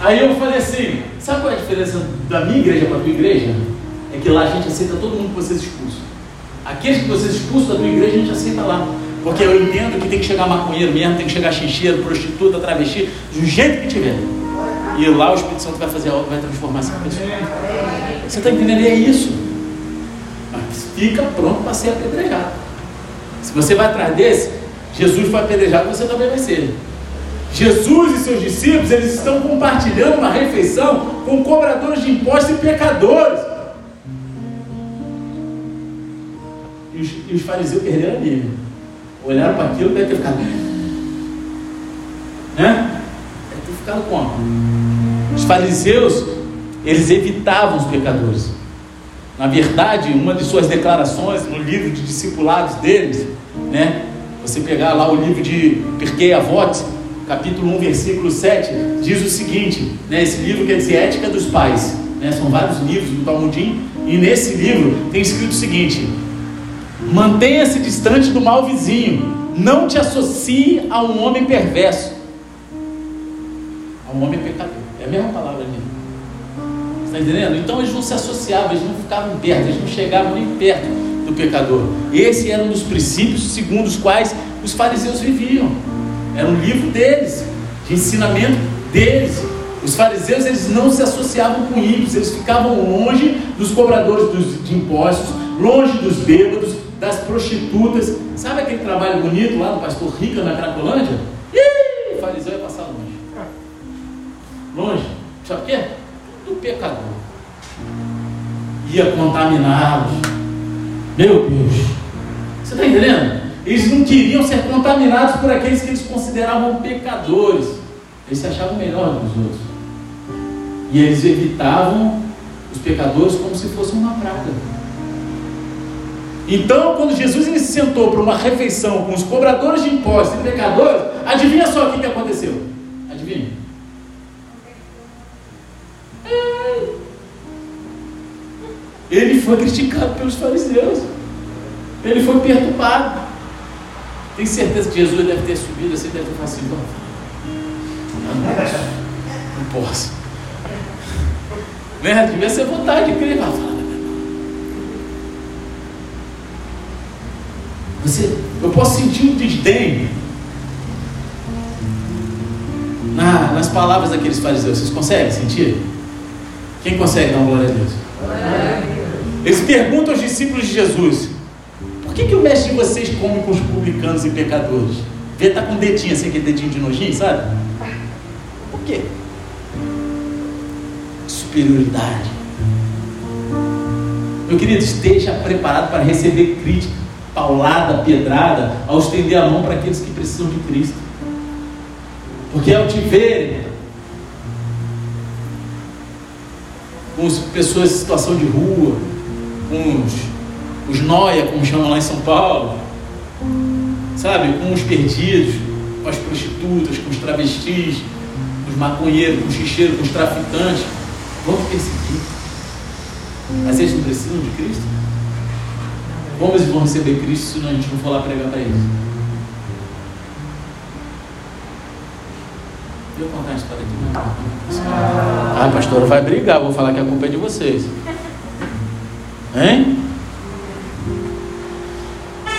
Aí eu falei assim: sabe qual é a diferença da minha igreja para a tua igreja? É que lá a gente aceita todo mundo que vocês expulsam. Aqueles que vocês expulsam da tua igreja, a gente aceita lá. Porque eu entendo que tem que chegar maconheiro mesmo, tem que chegar xixeiro, prostituta, travesti, do jeito que tiver. E lá o Espírito Santo vai fazer a vai transformar essa pessoa. Você está entendendo? É isso fica pronto para ser apedrejado. Se você vai atrás desse, Jesus foi apedrejado, você também vai ser. Jesus e seus discípulos, eles estão compartilhando uma refeição com cobradores de impostos e pecadores. E os, e os fariseus perderam a Bíblia. Olharam para aquilo e ter ficado. Né? Deve ter ficado como? Os fariseus, eles evitavam os pecadores. Na verdade, uma de suas declarações no livro de discipulados deles, né? Você pegar lá o livro de Pirkei Avot, capítulo 1, versículo 7, diz o seguinte, né? Esse livro quer dizer Ética dos Pais, né? São vários livros do Talmudim, e nesse livro tem escrito o seguinte: Mantenha-se distante do mal vizinho, não te associe a um homem perverso, a um homem pecador. É a mesma palavra ali. Está entendendo? Então eles não se associavam, eles não ficavam perto, eles não chegavam nem perto do pecador. Esse era um dos princípios segundo os quais os fariseus viviam. Era um livro deles, de ensinamento deles. Os fariseus eles não se associavam com ímpios, eles ficavam longe dos cobradores dos, de impostos, longe dos bêbados, das prostitutas. Sabe aquele trabalho bonito lá do pastor Rica na Cracolândia? Ih, o fariseu ia passar longe. Longe. Sabe o quê? Do pecador. Ia contaminá-los. Meu Deus. Você está entendendo? Eles não queriam ser contaminados por aqueles que eles consideravam pecadores. Eles se achavam melhor do que os outros. E eles evitavam os pecadores como se fosse uma praga. Então, quando Jesus se sentou para uma refeição com os cobradores de impostos e pecadores, adivinha só o que, que aconteceu? Ele foi criticado pelos fariseus. Ele foi perturbado. Tem certeza que Jesus deve ter subido assim, deve ter falado assim, não, não posso. Né? Devia ser vontade de crer. Você, eu posso sentir um desdém na, nas palavras daqueles fariseus. Vocês conseguem sentir? Quem consegue dar uma glória a Deus? Eles perguntam aos discípulos de Jesus: Por que, que o mestre de vocês come com os publicanos e pecadores? Vê, tá com dedinho assim, aquele dedinho de nojinho, sabe? Por quê? Superioridade. Meu querido, esteja preparado para receber crítica, paulada, pedrada, ao estender a mão para aqueles que precisam de Cristo. Porque ao te verem com pessoas em situação de rua, com os, noia, como chamam lá em São Paulo, sabe, com os perdidos, com as prostitutas, com os travestis, com os maconheiros, com os xixeiros, com os traficantes. Vamos perseguir. Mas eles não precisam de Cristo? Como eles vão receber Cristo se a gente não for lá pregar para eles? Eu contar uma história aqui. Né? Ah, pastora, vai brigar, vou falar que a culpa é de vocês. Hein?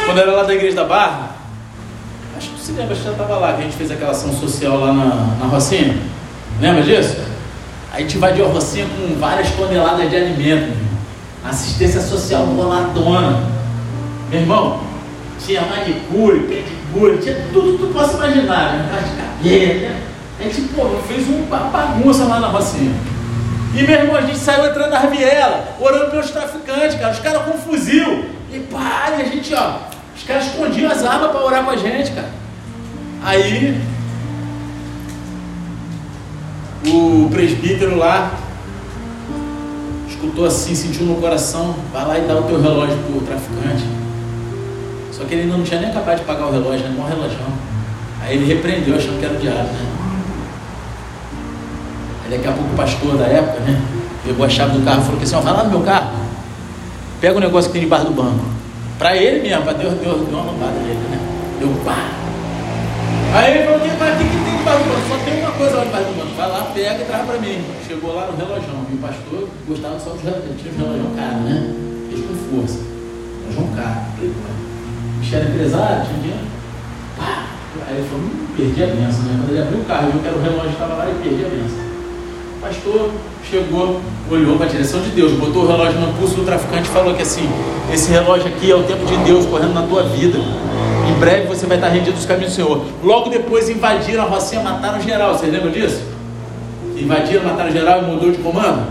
Quando era lá da igreja da Barra, acho que você lembra, acho que já estava lá, que a gente fez aquela ação social lá na, na Rocinha. Lembra disso? A gente invadiu a Rocinha com várias toneladas de alimento. Assistência social boladona. Meu irmão, tinha manicure, pedicure, tinha tudo que tu possa imaginar. Né? de cabelo. Né? A gente pô, fez uma bagunça lá na Rocinha. E meu irmão, a gente saiu entrando na viela, orando pelos traficantes, cara. Os caras com fuzil. E pá, e a gente, ó, os caras escondiam as armas para orar com a gente, cara. Aí o presbítero lá escutou assim, sentiu no coração, vai lá e dá o teu relógio pro traficante. Só que ele não tinha nem capaz de pagar o relógio, né? Um relógio. Aí ele repreendeu, achando que era o diabo, né? Daqui a pouco o pastor da época, né? Pegou a chave do carro e falou assim: ó, vai lá no meu carro, pega o negócio que tem debaixo do banco. Para ele mesmo, para Deus, Deus deu uma lombada nele, né? Deu pá. Aí ele falou: o que, que, que tem debaixo do banco? Só tem uma coisa lá debaixo do banco. Vai lá, pega e traz para mim. Chegou lá no relógio. E o pastor gostava só dos relógios. Tinha um relógio caro, né? Fez com força. Relógio caro. O bicho era empresário, tinha dinheiro. Pá. Aí ele falou: hum, perdi a benção, né? Quando ele abriu o carro, viu que era o relógio que estava lá e perdi a benção. O pastor chegou, olhou para a direção de Deus, botou o relógio no pulso do traficante e falou que assim: esse relógio aqui é o tempo de Deus correndo na tua vida. Em breve você vai estar rendido dos caminhos do Senhor. Logo depois invadiram a Rocinha, mataram geral. Vocês lembram disso? Invadiram, mataram geral e mudou de comando?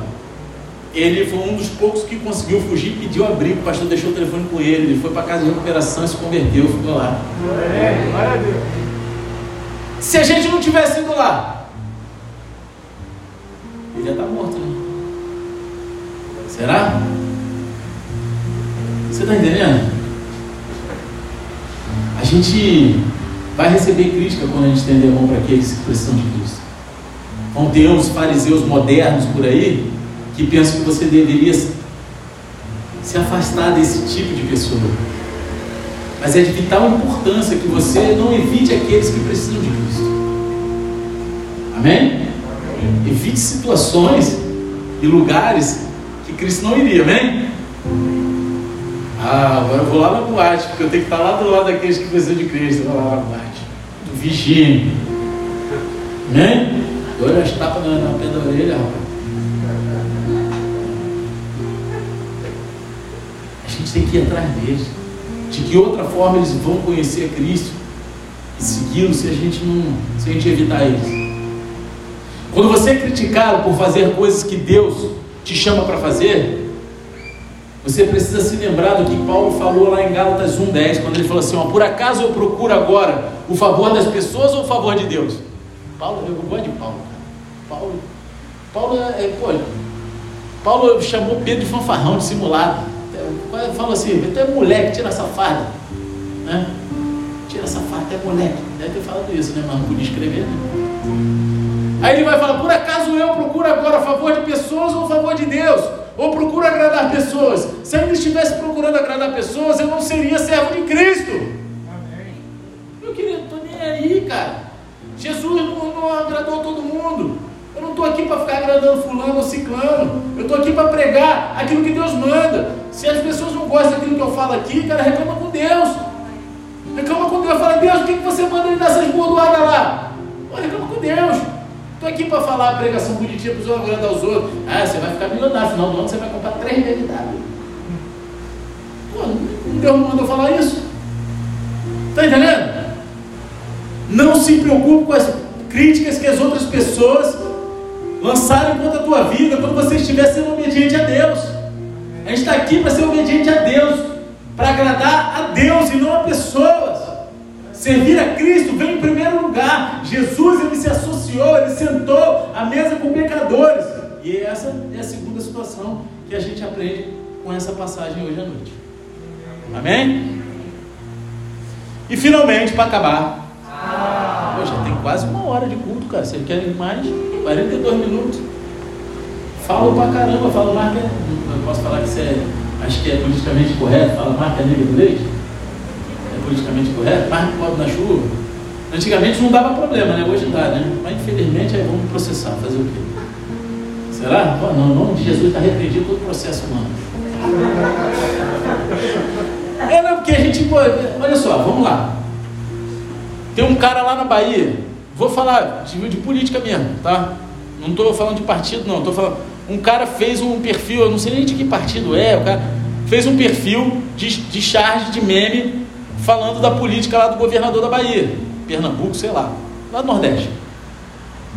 Ele foi um dos poucos que conseguiu fugir e pediu abrigo. O pastor deixou o telefone com ele. Ele foi para casa de recuperação e se converteu. Ficou lá. A Deus. Se a gente não tivesse ido lá, ele já está morto, né? Será? Você está entendendo? A gente vai receber crítica quando a gente estender a mão para aqueles que precisam de Cristo. Vão ter uns fariseus modernos por aí que pensam que você deveria se afastar desse tipo de pessoa. Mas é de vital importância que você não evite aqueles que precisam de Cristo. Amém? Evite situações e lugares que Cristo não iria, amém? Ah, agora eu vou lá na boate, porque eu tenho que estar lá do lado daqueles que precisam de Cristo. Eu vou lá na boate. Vigia. Amém? Agora as tapas na, na pé da orelha, rapaz. A gente tem que ir atrás deles. De que outra forma eles vão conhecer Cristo e segui-lo se a gente não, se a gente evitar eles. Quando você é criticado por fazer coisas que Deus te chama para fazer, você precisa se lembrar do que Paulo falou lá em Gálatas 1,10, quando ele falou assim: ó, por acaso eu procuro agora o favor das pessoas ou o favor de Deus? Paulo, eu gosto de Paulo, cara. Paulo, Paulo é, é pô, Paulo chamou Pedro de fanfarrão, de simulado. Fala assim, até moleque, tira essa farda. Né? Tira essa farda, até moleque. Deve ter falado isso, né? Mas não podia escrever, né? Aí ele vai falar: por acaso eu procuro agora a favor de pessoas ou a favor de Deus? Ou procuro agradar pessoas? Se eu estivesse procurando agradar pessoas, eu não seria servo de Cristo. Amém. Meu querido, estou nem aí, cara. Jesus não, não agradou todo mundo. Eu não estou aqui para ficar agradando fulano ou ciclano. Eu estou aqui para pregar aquilo que Deus manda. Se as pessoas não gostam daquilo que eu falo aqui, cara, reclama com Deus. Reclama com Deus. Fala, Deus, o que, que você manda ele dar essas bordoadas lá? reclama com Deus. Estou aqui para falar a pregação bonitinha para os outros agradar os outros. Ah, você vai ficar milionário, no final do ano você vai comprar três BMW. Pô, Deus não mandou falar isso. Está entendendo? Não se preocupe com as críticas que as outras pessoas lançarem contra a tua vida quando você estiver sendo obediente a Deus. A gente está aqui para ser obediente a Deus, para agradar a Deus e não a pessoas. Servir a Cristo vem em primeiro lugar. Jesus ele se associou, ele sentou à mesa com pecadores. E essa é a segunda situação que a gente aprende com essa passagem hoje à noite. Amém? E finalmente, para acabar. Ah. já tem quase uma hora de culto, cara. Vocês querem mais? 42 minutos. Falo pra caramba, falo marca. Posso falar que isso é. Acho que é politicamente correto. Fala marca negra do leite politicamente correto, mais pobre na chuva. Antigamente não dava problema, né? Hoje dá, né? Mas infelizmente aí vamos processar, fazer o quê? Será? Não, nome de Jesus está repreendido todo o processo humano. É, não, porque a gente, pô, olha só, vamos lá. Tem um cara lá na Bahia, vou falar de, de política mesmo, tá? Não estou falando de partido, não, estou falando. Um cara fez um perfil, eu não sei nem de que partido é, o cara fez um perfil de, de charge de meme falando da política lá do governador da Bahia, Pernambuco, sei lá, lá do Nordeste.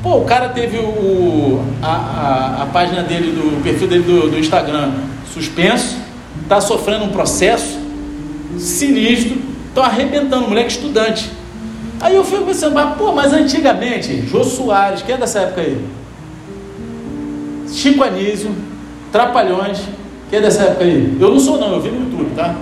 Pô, o cara teve o, a, a, a página dele, do o perfil dele do, do Instagram suspenso, está sofrendo um processo sinistro, estão arrebentando, moleque estudante. Aí eu fico pensando, mas, pô, mas antigamente, Jô Soares, quem é dessa época aí? Chico Anísio, Trapalhões, quem é dessa época aí? Eu não sou não, eu vi no YouTube, tá?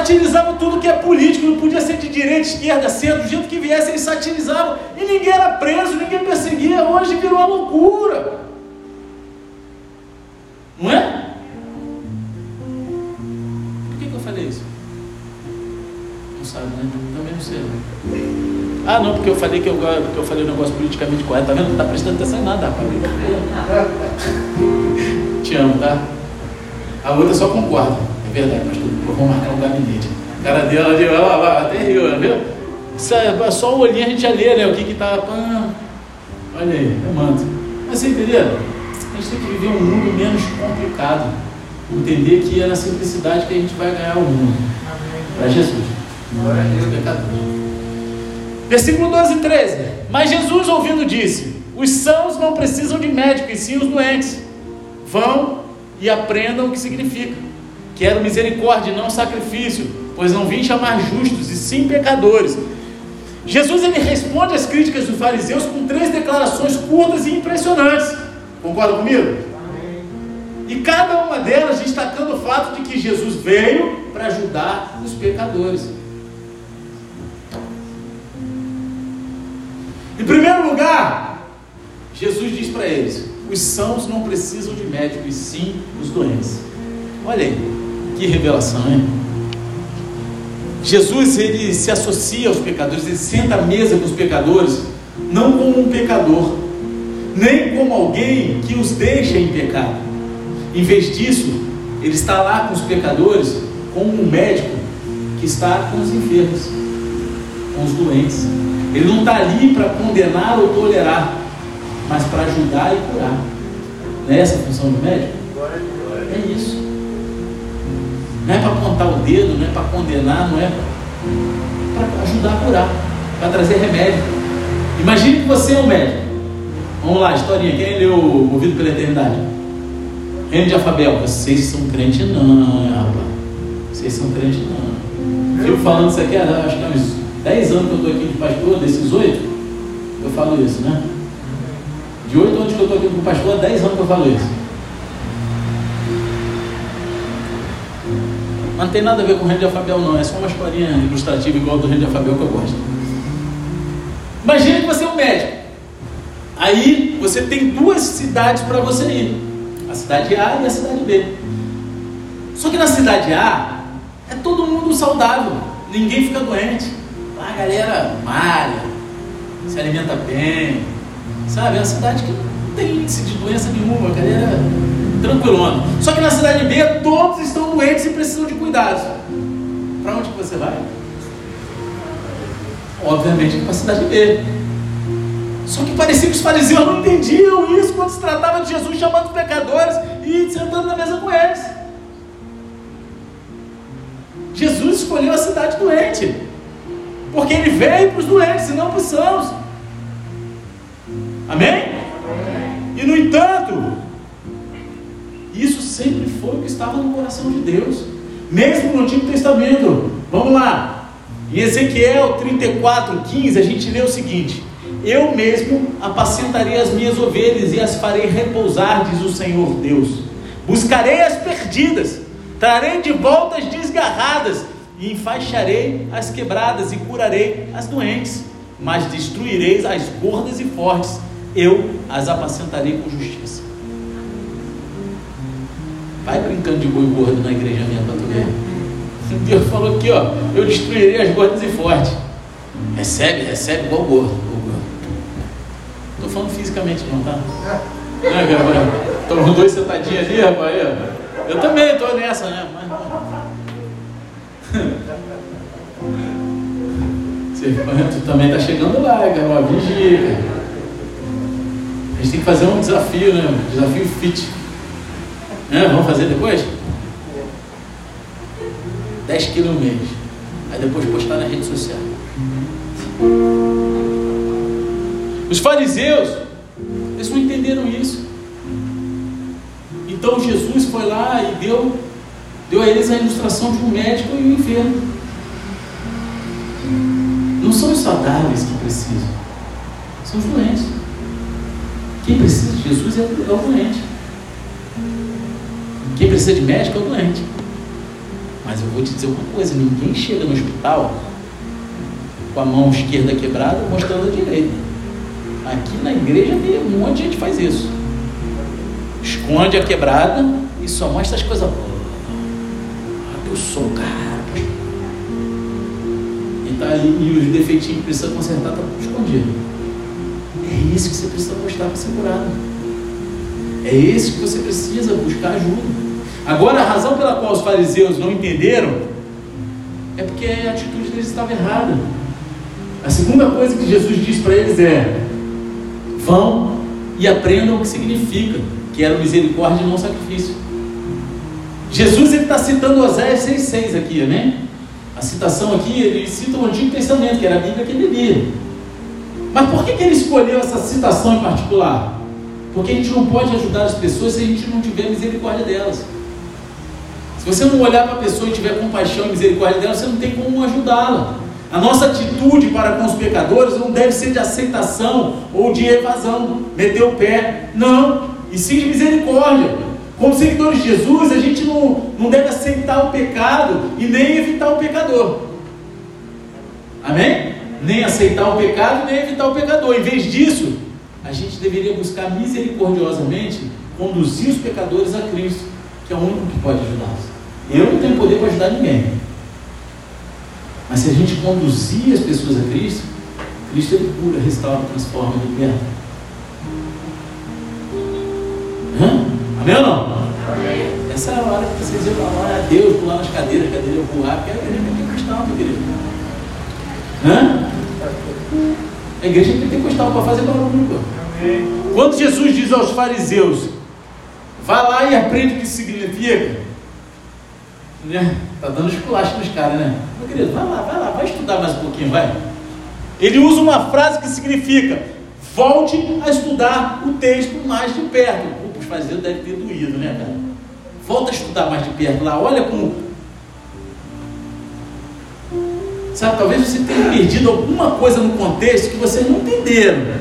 Satirizavam tudo que é político, não podia ser de direita, esquerda, centro, do jeito que viesse, eles satirizavam e ninguém era preso, ninguém perseguia. Hoje virou uma loucura. Não é? Por que, que eu falei isso? Não sabe, né? Também não sei. Ah, não, porque eu falei que eu, que eu falei um negócio politicamente correto, tá vendo? Não está prestando atenção em nada, rapaz. Te amo, tá? A outra só concorda. É verdade, pastor. Vamos marcar um gabinete. A cara dela, ela, ela, ela até riu, viu? É só o olhinho a gente já lê, né? O que que tá. olha aí, é manto. Mas você entendeu? A gente tem que viver um mundo menos complicado. Entender que é na simplicidade que a gente vai ganhar o mundo. Para Jesus. Glória a Deus. Versículo 12 e 13. Mas Jesus, ouvindo, disse: Os sãos não precisam de médico, e sim os doentes. Vão e aprendam o que significa. Quero misericórdia, não sacrifício, pois não vim chamar justos, e sim pecadores. Jesus ele responde às críticas dos fariseus com três declarações curtas e impressionantes. Concorda comigo? E cada uma delas destacando o fato de que Jesus veio para ajudar os pecadores. Em primeiro lugar, Jesus diz para eles: os sãos não precisam de médico, e sim os doentes. Olha aí, que revelação, hein? Jesus ele se associa aos pecadores, ele senta à mesa com os pecadores, não como um pecador, nem como alguém que os deixa em pecado. Em vez disso, ele está lá com os pecadores como um médico que está com os enfermos, com os doentes. Ele não está ali para condenar ou tolerar, mas para ajudar e curar. Não é essa a função do médico? É isso. Não é para apontar o dedo, não é para condenar, não é para ajudar a curar, para trazer remédio. Imagine que você é um médico. Vamos lá, historinha. Quem leu Movido pela Eternidade? Reino de Afabel. Vocês são crente não, rapaz. Vocês são crente não. Fico falando isso aqui, acho que há uns 10 anos que eu estou aqui de pastor, desses 8, eu falo isso, né? De 8 anos que eu estou aqui com pastor, há 10 anos que eu falo isso. Mas não tem nada a ver com o reino de não. É só uma historinha ilustrativa igual do reino de que eu gosto. Imagine que você é um médico. Aí você tem duas cidades para você ir: a cidade A e a cidade B. Só que na cidade A é todo mundo saudável, ninguém fica doente. Lá a galera malha, se alimenta bem, sabe? É uma cidade que não tem índice de doença nenhuma, a galera tranquilona. Só que na cidade B todos estão doentes e precisam de cuidados. Para onde que você vai? Obviamente para a cidade B. Só que parecia que os fariseus não entendiam isso quando se tratava de Jesus chamando os pecadores e sentando na mesa com eles. Jesus escolheu a cidade doente, porque ele veio para os doentes e não para os sãos. Amém? E no entanto, isso sempre foi o que estava no coração de Deus, mesmo no Antigo Testamento. Vamos lá, em Ezequiel 34, 15, a gente lê o seguinte: Eu mesmo apacentarei as minhas ovelhas e as farei repousar, diz o Senhor Deus. Buscarei as perdidas, trarei de volta as desgarradas, e enfaixarei as quebradas e curarei as doentes, mas destruirei as gordas e fortes, eu as apacentarei com justiça. Vai brincando de boi gordo na igreja minha para tu ver. Deus falou aqui, ó, eu destruirei as gordas e fortes. Recebe, recebe igual gordo. Não estou falando fisicamente não, tá? É, Estão os dois sentadinhos ali, rapaz. Eu também estou nessa, né? Mas, Você, tu também está chegando lá, cara. Vigia, A gente tem que fazer um desafio, né? Desafio fit. É, vamos fazer depois? 10 quilos no mês. Aí depois postar na rede social. Os fariseus, eles não entenderam isso. Então Jesus foi lá e deu, deu a eles a ilustração de um médico e um enfermo. Não são os saudáveis que precisam, são os doentes. Quem precisa de Jesus é o doente. Quem precisa de médico é o doente. Mas eu vou te dizer uma coisa: ninguém chega no hospital com a mão esquerda quebrada mostrando a direita. Aqui na igreja tem um monte de gente faz isso. Esconde a quebrada e só mostra as coisas boas. Ah, eu sou o cara. E, tá, e, os defeitinhos que precisa consertar estão tá escondidos. É isso que você precisa mostrar para ser curado. É esse que você precisa buscar ajuda. Agora, a razão pela qual os fariseus não entenderam é porque a atitude deles estava errada. A segunda coisa que Jesus diz para eles é: vão e aprendam o que significa, que era misericórdia e não sacrifício. Jesus está citando Oséias 6,6 aqui, né? A citação aqui, ele cita o Antigo Testamento, que era a Bíblia que ele lia. Mas por que, que ele escolheu essa citação em particular? Porque a gente não pode ajudar as pessoas se a gente não tiver misericórdia delas. Se você não olhar para a pessoa e tiver compaixão e misericórdia dela, você não tem como ajudá-la. A nossa atitude para com os pecadores não deve ser de aceitação ou de evasão, meter o pé. Não, e sim de misericórdia. Como seguidores de Jesus, a gente não, não deve aceitar o pecado e nem evitar o pecador. Amém? Nem aceitar o pecado, nem evitar o pecador. Em vez disso, a gente deveria buscar misericordiosamente conduzir os pecadores a Cristo, que é o único que pode ajudá-los. Eu não tenho poder para ajudar ninguém. Mas se a gente conduzir as pessoas a Cristo, Cristo ele cura, restaura, transforma, liberta. Hã? Amém ou não? Amém. Essa é a hora que vocês iam falar a Deus, pular nas cadeiras, a cadeira voar, porque a igreja é pentecostal, meu querido. Hã? A igreja é pentecostal para fazer barulho. Quando Jesus diz aos fariseus, vá lá e aprende o que significa, né? Tá dando esculacho nos caras, né? Meu querido, vai lá, vai lá, vai estudar mais um pouquinho, vai. Ele usa uma frase que significa: volte a estudar o texto mais de perto. O os fariseus deve ter doído, né, cara? Volta a estudar mais de perto lá, olha como. Sabe, talvez você tenha perdido alguma coisa no contexto que vocês não entenderam.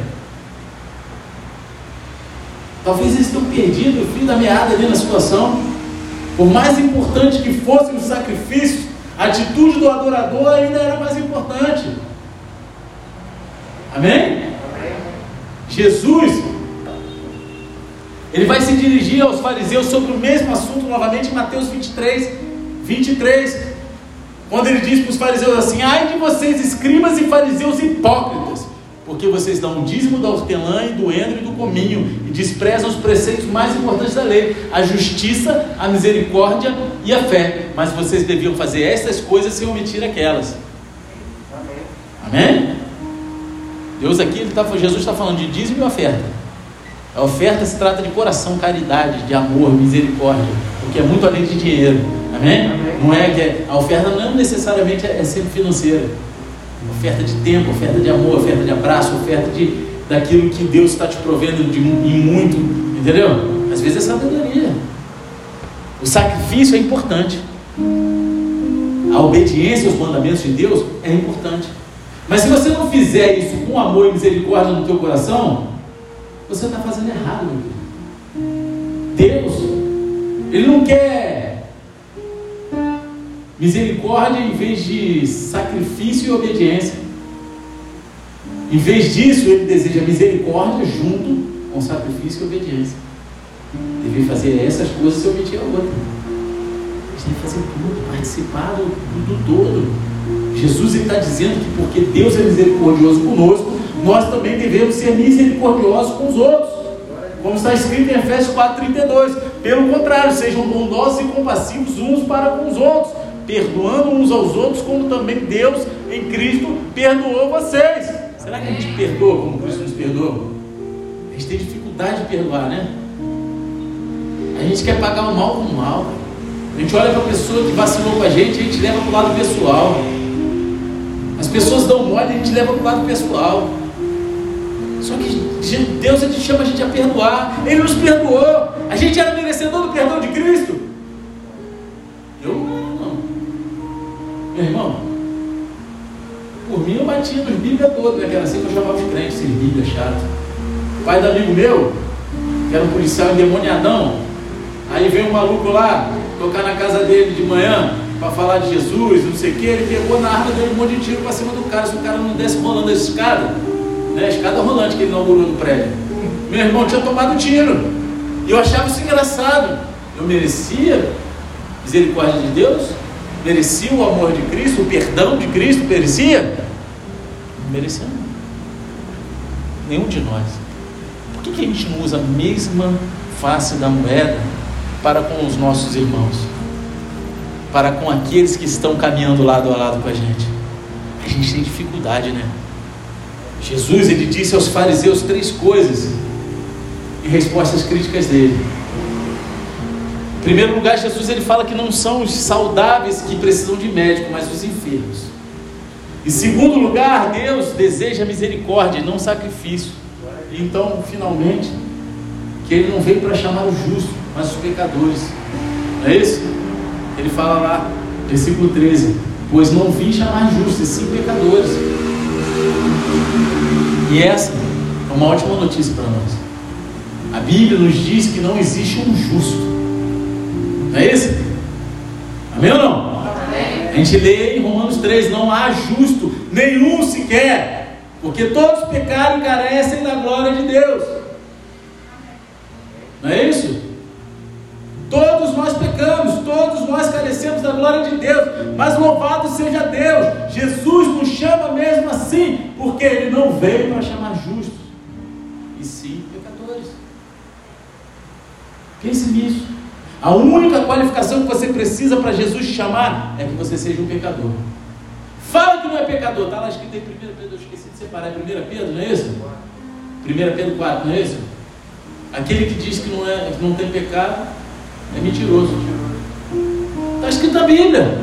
Talvez eles tenham perdido o fio da meada ali na situação. Por mais importante que fosse o sacrifício, a atitude do adorador ainda era mais importante. Amém? Jesus, ele vai se dirigir aos fariseus sobre o mesmo assunto novamente em Mateus 23, 23, quando ele diz para os fariseus assim: ai de vocês, escribas e fariseus hipócritas, porque vocês dão o dízimo da hortelã e do endro e do cominho, e desprezam os preceitos mais importantes da lei, a justiça, a misericórdia e a fé. Mas vocês deviam fazer estas coisas sem omitir aquelas. Amém? Amém? Deus aqui, ele tá, Jesus está falando de dízimo e oferta. A oferta se trata de coração, caridade, de amor, misericórdia, porque é muito além de dinheiro. Amém? Amém. Não é que é, a oferta não necessariamente é, é sempre financeira oferta de tempo, oferta de amor, oferta de abraço, oferta de, daquilo que Deus está te provendo de, em muito, entendeu? Às vezes é sabedoria. O sacrifício é importante. A obediência aos mandamentos de Deus é importante. Mas se você não fizer isso com amor e misericórdia no teu coração, você está fazendo errado, meu Deus, Ele não quer Misericórdia em vez de sacrifício e obediência. Em vez disso, ele deseja misericórdia junto com sacrifício e obediência. Deve fazer essas coisas se omitir a outra. A tem que fazer tudo, participar do, do todo. Jesus está dizendo que porque Deus é misericordioso conosco, nós também devemos ser misericordiosos com os outros. Como está escrito em Efésios 4,32. Pelo contrário, sejam bondosos e compassivos uns para com os outros perdoando uns aos outros, como também Deus em Cristo perdoou vocês. Será que a gente perdoa como Cristo nos perdoa? A gente tem dificuldade de perdoar, né? A gente quer pagar o mal com o mal. A gente olha para a pessoa que vacilou com a gente, a gente leva para o lado pessoal. As pessoas dão mole, a gente leva para o lado pessoal. Só que Deus ele chama a gente a perdoar. Ele nos perdoou. A gente era merecedor do perdão de Cristo. Meu irmão, por mim eu batia nos Bíblia todos, né? que era assim que eu chamava os crentes, esses Bíblia chato. O pai do amigo meu, que era um policial endemoniadão, aí veio um maluco lá, tocar na casa dele de manhã, para falar de Jesus, não sei o que, ele pegou na arma dele um monte de tiro para cima do cara, se o cara não desce rolando a escada, né? A escada rolante que ele inaugurou no prédio. Meu irmão tinha tomado tiro. E eu achava isso engraçado. Eu merecia misericórdia de Deus? Merecia o amor de Cristo, o perdão de Cristo? Merecia? Não merecia. Nenhum de nós. Por que, que a gente não usa a mesma face da moeda para com os nossos irmãos? Para com aqueles que estão caminhando lado a lado com a gente? A gente tem dificuldade, né? Jesus ele disse aos fariseus três coisas em resposta às críticas dele. Em primeiro lugar, Jesus ele fala que não são os saudáveis que precisam de médico, mas os enfermos. Em segundo lugar, Deus deseja misericórdia e não sacrifício. Então, finalmente, que ele não veio para chamar os justos, mas os pecadores. Não é isso? Ele fala lá, versículo 13: Pois não vim chamar justos, e sim pecadores. E essa é uma ótima notícia para nós. A Bíblia nos diz que não existe um justo. Não é isso? Amém ou não? Amém. A gente lê em Romanos 3: Não há justo, nenhum sequer, porque todos pecaram e carecem da glória de Deus. Não é isso? Todos nós pecamos, todos nós carecemos da glória de Deus, mas louvado seja Deus, Jesus nos chama mesmo assim, porque Ele não veio para chamar justos, e sim pecadores. Pense nisso. A única qualificação que você precisa para Jesus te chamar é que você seja um pecador. Fala que não é pecador, está lá escrito em 1 Pedro, eu esqueci de separar, é 1 Pedro, não é isso? 1 Pedro 4, não é isso? Aquele que diz que não, é, que não tem pecado é mentiroso. Está escrito na Bíblia.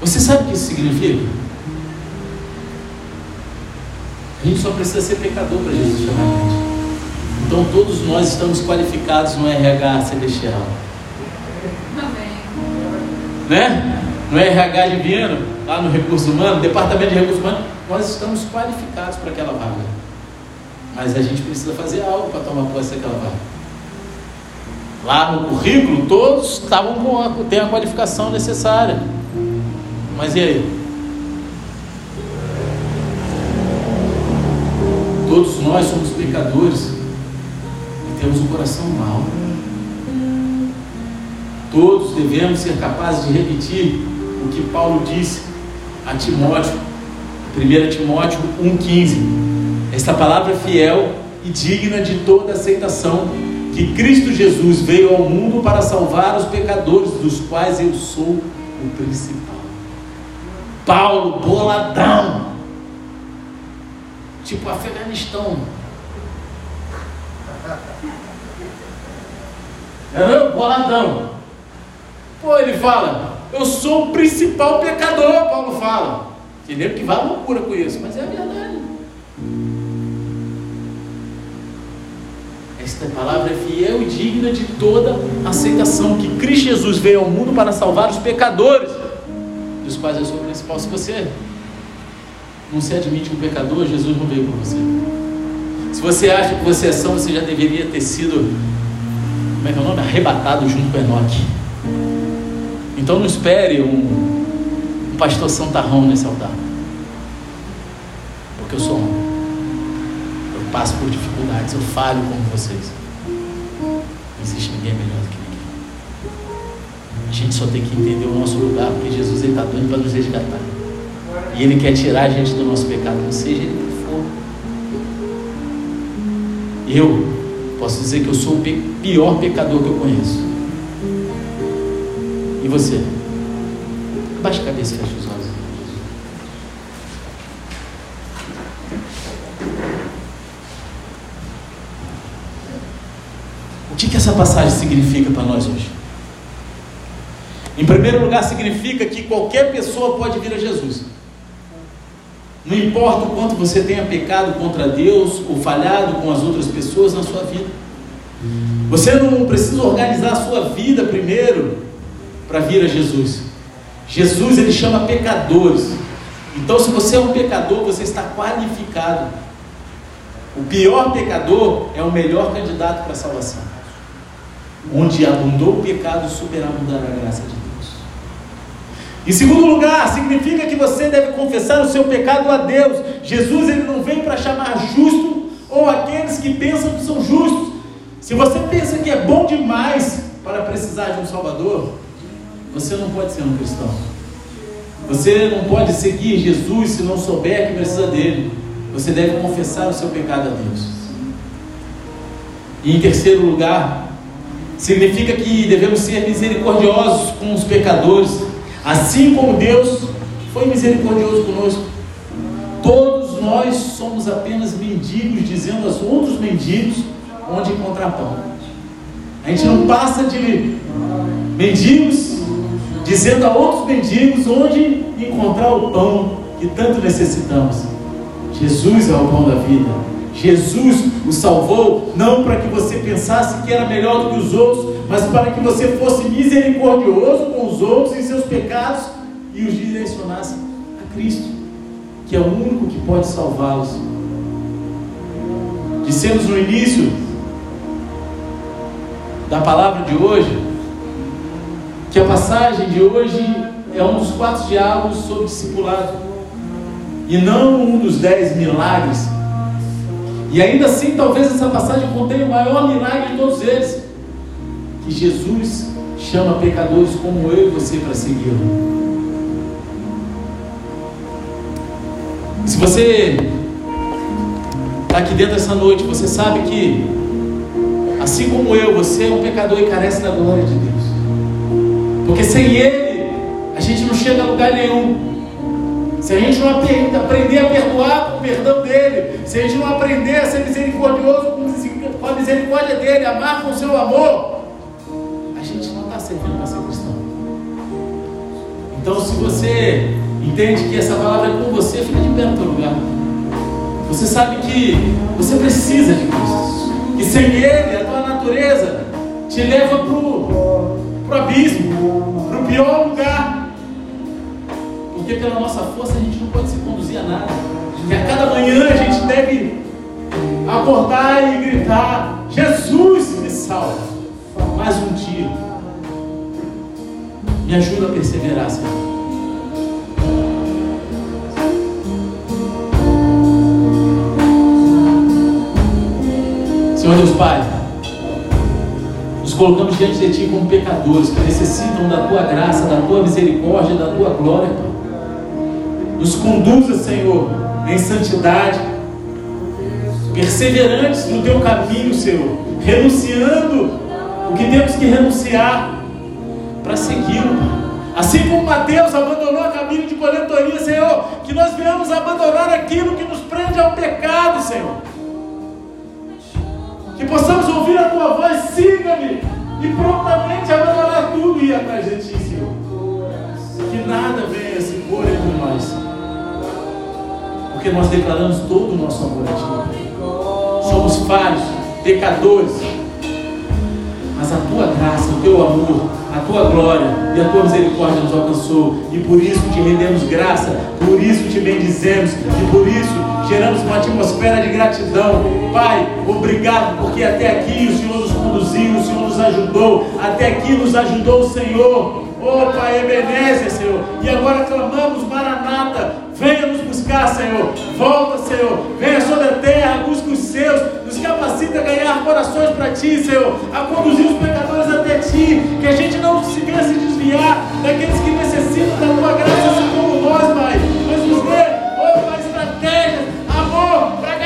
Você sabe o que isso significa? A gente só precisa ser pecador para Jesus chamar a gente. Então todos nós estamos qualificados no RH celestial. Amém. Né? No RH divino, lá no recurso humano, departamento de recursos humanos, nós estamos qualificados para aquela vaga. Mas a gente precisa fazer algo para tomar posse daquela vaga. Lá no currículo, todos estavam com a, têm a qualificação necessária. Mas e aí? Todos nós somos pecadores temos um coração mau. Todos devemos ser capazes de repetir o que Paulo disse a Timóteo, 1 Timóteo 1,15 esta palavra fiel e digna de toda aceitação, que Cristo Jesus veio ao mundo para salvar os pecadores, dos quais eu sou o principal. Paulo, boladão, tipo Afeganistão. É, boladão. Pô, ele fala, eu sou o principal pecador, Paulo fala. Entendeu? Que vai loucura com isso, mas é a verdade. Esta palavra é fiel e digna de toda aceitação, que Cristo Jesus veio ao mundo para salvar os pecadores, dos quais eu sou o principal. Se você não se admite um pecador, Jesus não veio por você. Se você acha que você é são, você já deveria ter sido, como é que é o nome? Arrebatado junto com Enoque. Então não espere um, um pastor santarrão nesse altar. Porque eu sou homem passo por dificuldades, eu falho como vocês. Não existe ninguém melhor do que ninguém. A gente só tem que entender o nosso lugar, porque Jesus está doido para nos resgatar. E Ele quer tirar a gente do nosso pecado, não seja ele que for. Eu posso dizer que eu sou o pior pecador que eu conheço. E você? Baixe a cabeça e feche os olhos. que essa passagem significa para nós hoje? Em primeiro lugar, significa que qualquer pessoa pode vir a Jesus. Não importa o quanto você tenha pecado contra Deus ou falhado com as outras pessoas na sua vida. Você não precisa organizar a sua vida primeiro para vir a Jesus. Jesus ele chama pecadores. Então, se você é um pecador, você está qualificado. O pior pecador é o melhor candidato para a salvação. Onde abundou o pecado, superabundará a graça de Deus. Em segundo lugar, significa que você deve confessar o seu pecado a Deus. Jesus ele não vem para chamar justo ou aqueles que pensam que são justos. Se você pensa que é bom demais para precisar de um Salvador, você não pode ser um cristão. Você não pode seguir Jesus se não souber que precisa dele. Você deve confessar o seu pecado a Deus. E em terceiro lugar, Significa que devemos ser misericordiosos com os pecadores, assim como Deus foi misericordioso conosco. Todos nós somos apenas mendigos, dizendo aos outros mendigos onde encontrar pão. A gente não passa de mendigos, dizendo a outros mendigos onde encontrar o pão que tanto necessitamos. Jesus é o pão da vida. Jesus o salvou não para que você pensasse que era melhor do que os outros, mas para que você fosse misericordioso com os outros em seus pecados e os direcionasse a Cristo, que é o único que pode salvá-los. Dissemos no início da palavra de hoje que a passagem de hoje é um dos quatro diálogos sobre discipulado e não um dos dez milagres. E ainda assim, talvez essa passagem contenha o maior milagre de todos eles, que Jesus chama pecadores como eu e você para segui-lo. Se você está aqui dentro essa noite, você sabe que, assim como eu, você é um pecador e carece da glória de Deus. Porque sem Ele, a gente não chega a lugar nenhum. Se a gente não aprender a perdoar com o perdão dele, se a gente não aprender a ser misericordioso com a misericórdia dele, amar com o seu amor, Então, se você entende que essa palavra é com você, fica de pé no teu lugar. Você sabe que você precisa de Cristo. E sem Ele, a tua natureza te leva para o abismo, para o pior lugar. Porque pela nossa força a gente não pode se conduzir a nada. E a cada manhã a gente deve acordar e gritar: Jesus me salva. Mais um dia. Me ajuda a perseverar, Senhor. Senhor Deus Pai, nos colocamos diante de Ti como pecadores que necessitam da Tua graça, da Tua misericórdia, da Tua glória. Nos conduza, Senhor, em santidade, perseverantes no Teu caminho, Senhor, renunciando o que temos que renunciar para segui-lo, Assim como Mateus abandonou a caminho de coletoria, Senhor, que nós venhamos abandonar aquilo que nos prende ao pecado, Senhor que possamos ouvir a tua voz, siga-me, e prontamente abandonar tudo e ir atrás de ti, Senhor. Que nada venha se pôr entre nós, porque nós declaramos todo o nosso amor a ti. Somos falhos, pecadores, mas a tua graça, o teu amor, a tua glória e a tua misericórdia nos alcançou, e por isso te rendemos graça, por isso te bendizemos, e por isso geramos uma atmosfera de gratidão. Pai, obrigado, porque até aqui o Senhor nos conduziu, o Senhor nos ajudou, até aqui nos ajudou o Senhor. Oh Pai, Ebenezer, Senhor. E agora clamamos, Maranata, Venha nos buscar, Senhor. Volta, Senhor. Venha sobre a terra, busca os seus. Nos capacita a ganhar corações para Ti, Senhor. A conduzir os pecadores até Ti. Que a gente não se venha se desviar daqueles que necessitam da Tua graça, assim como nós, Pai. Mas nos dê, ó oh, Pai, estratégias, amor, para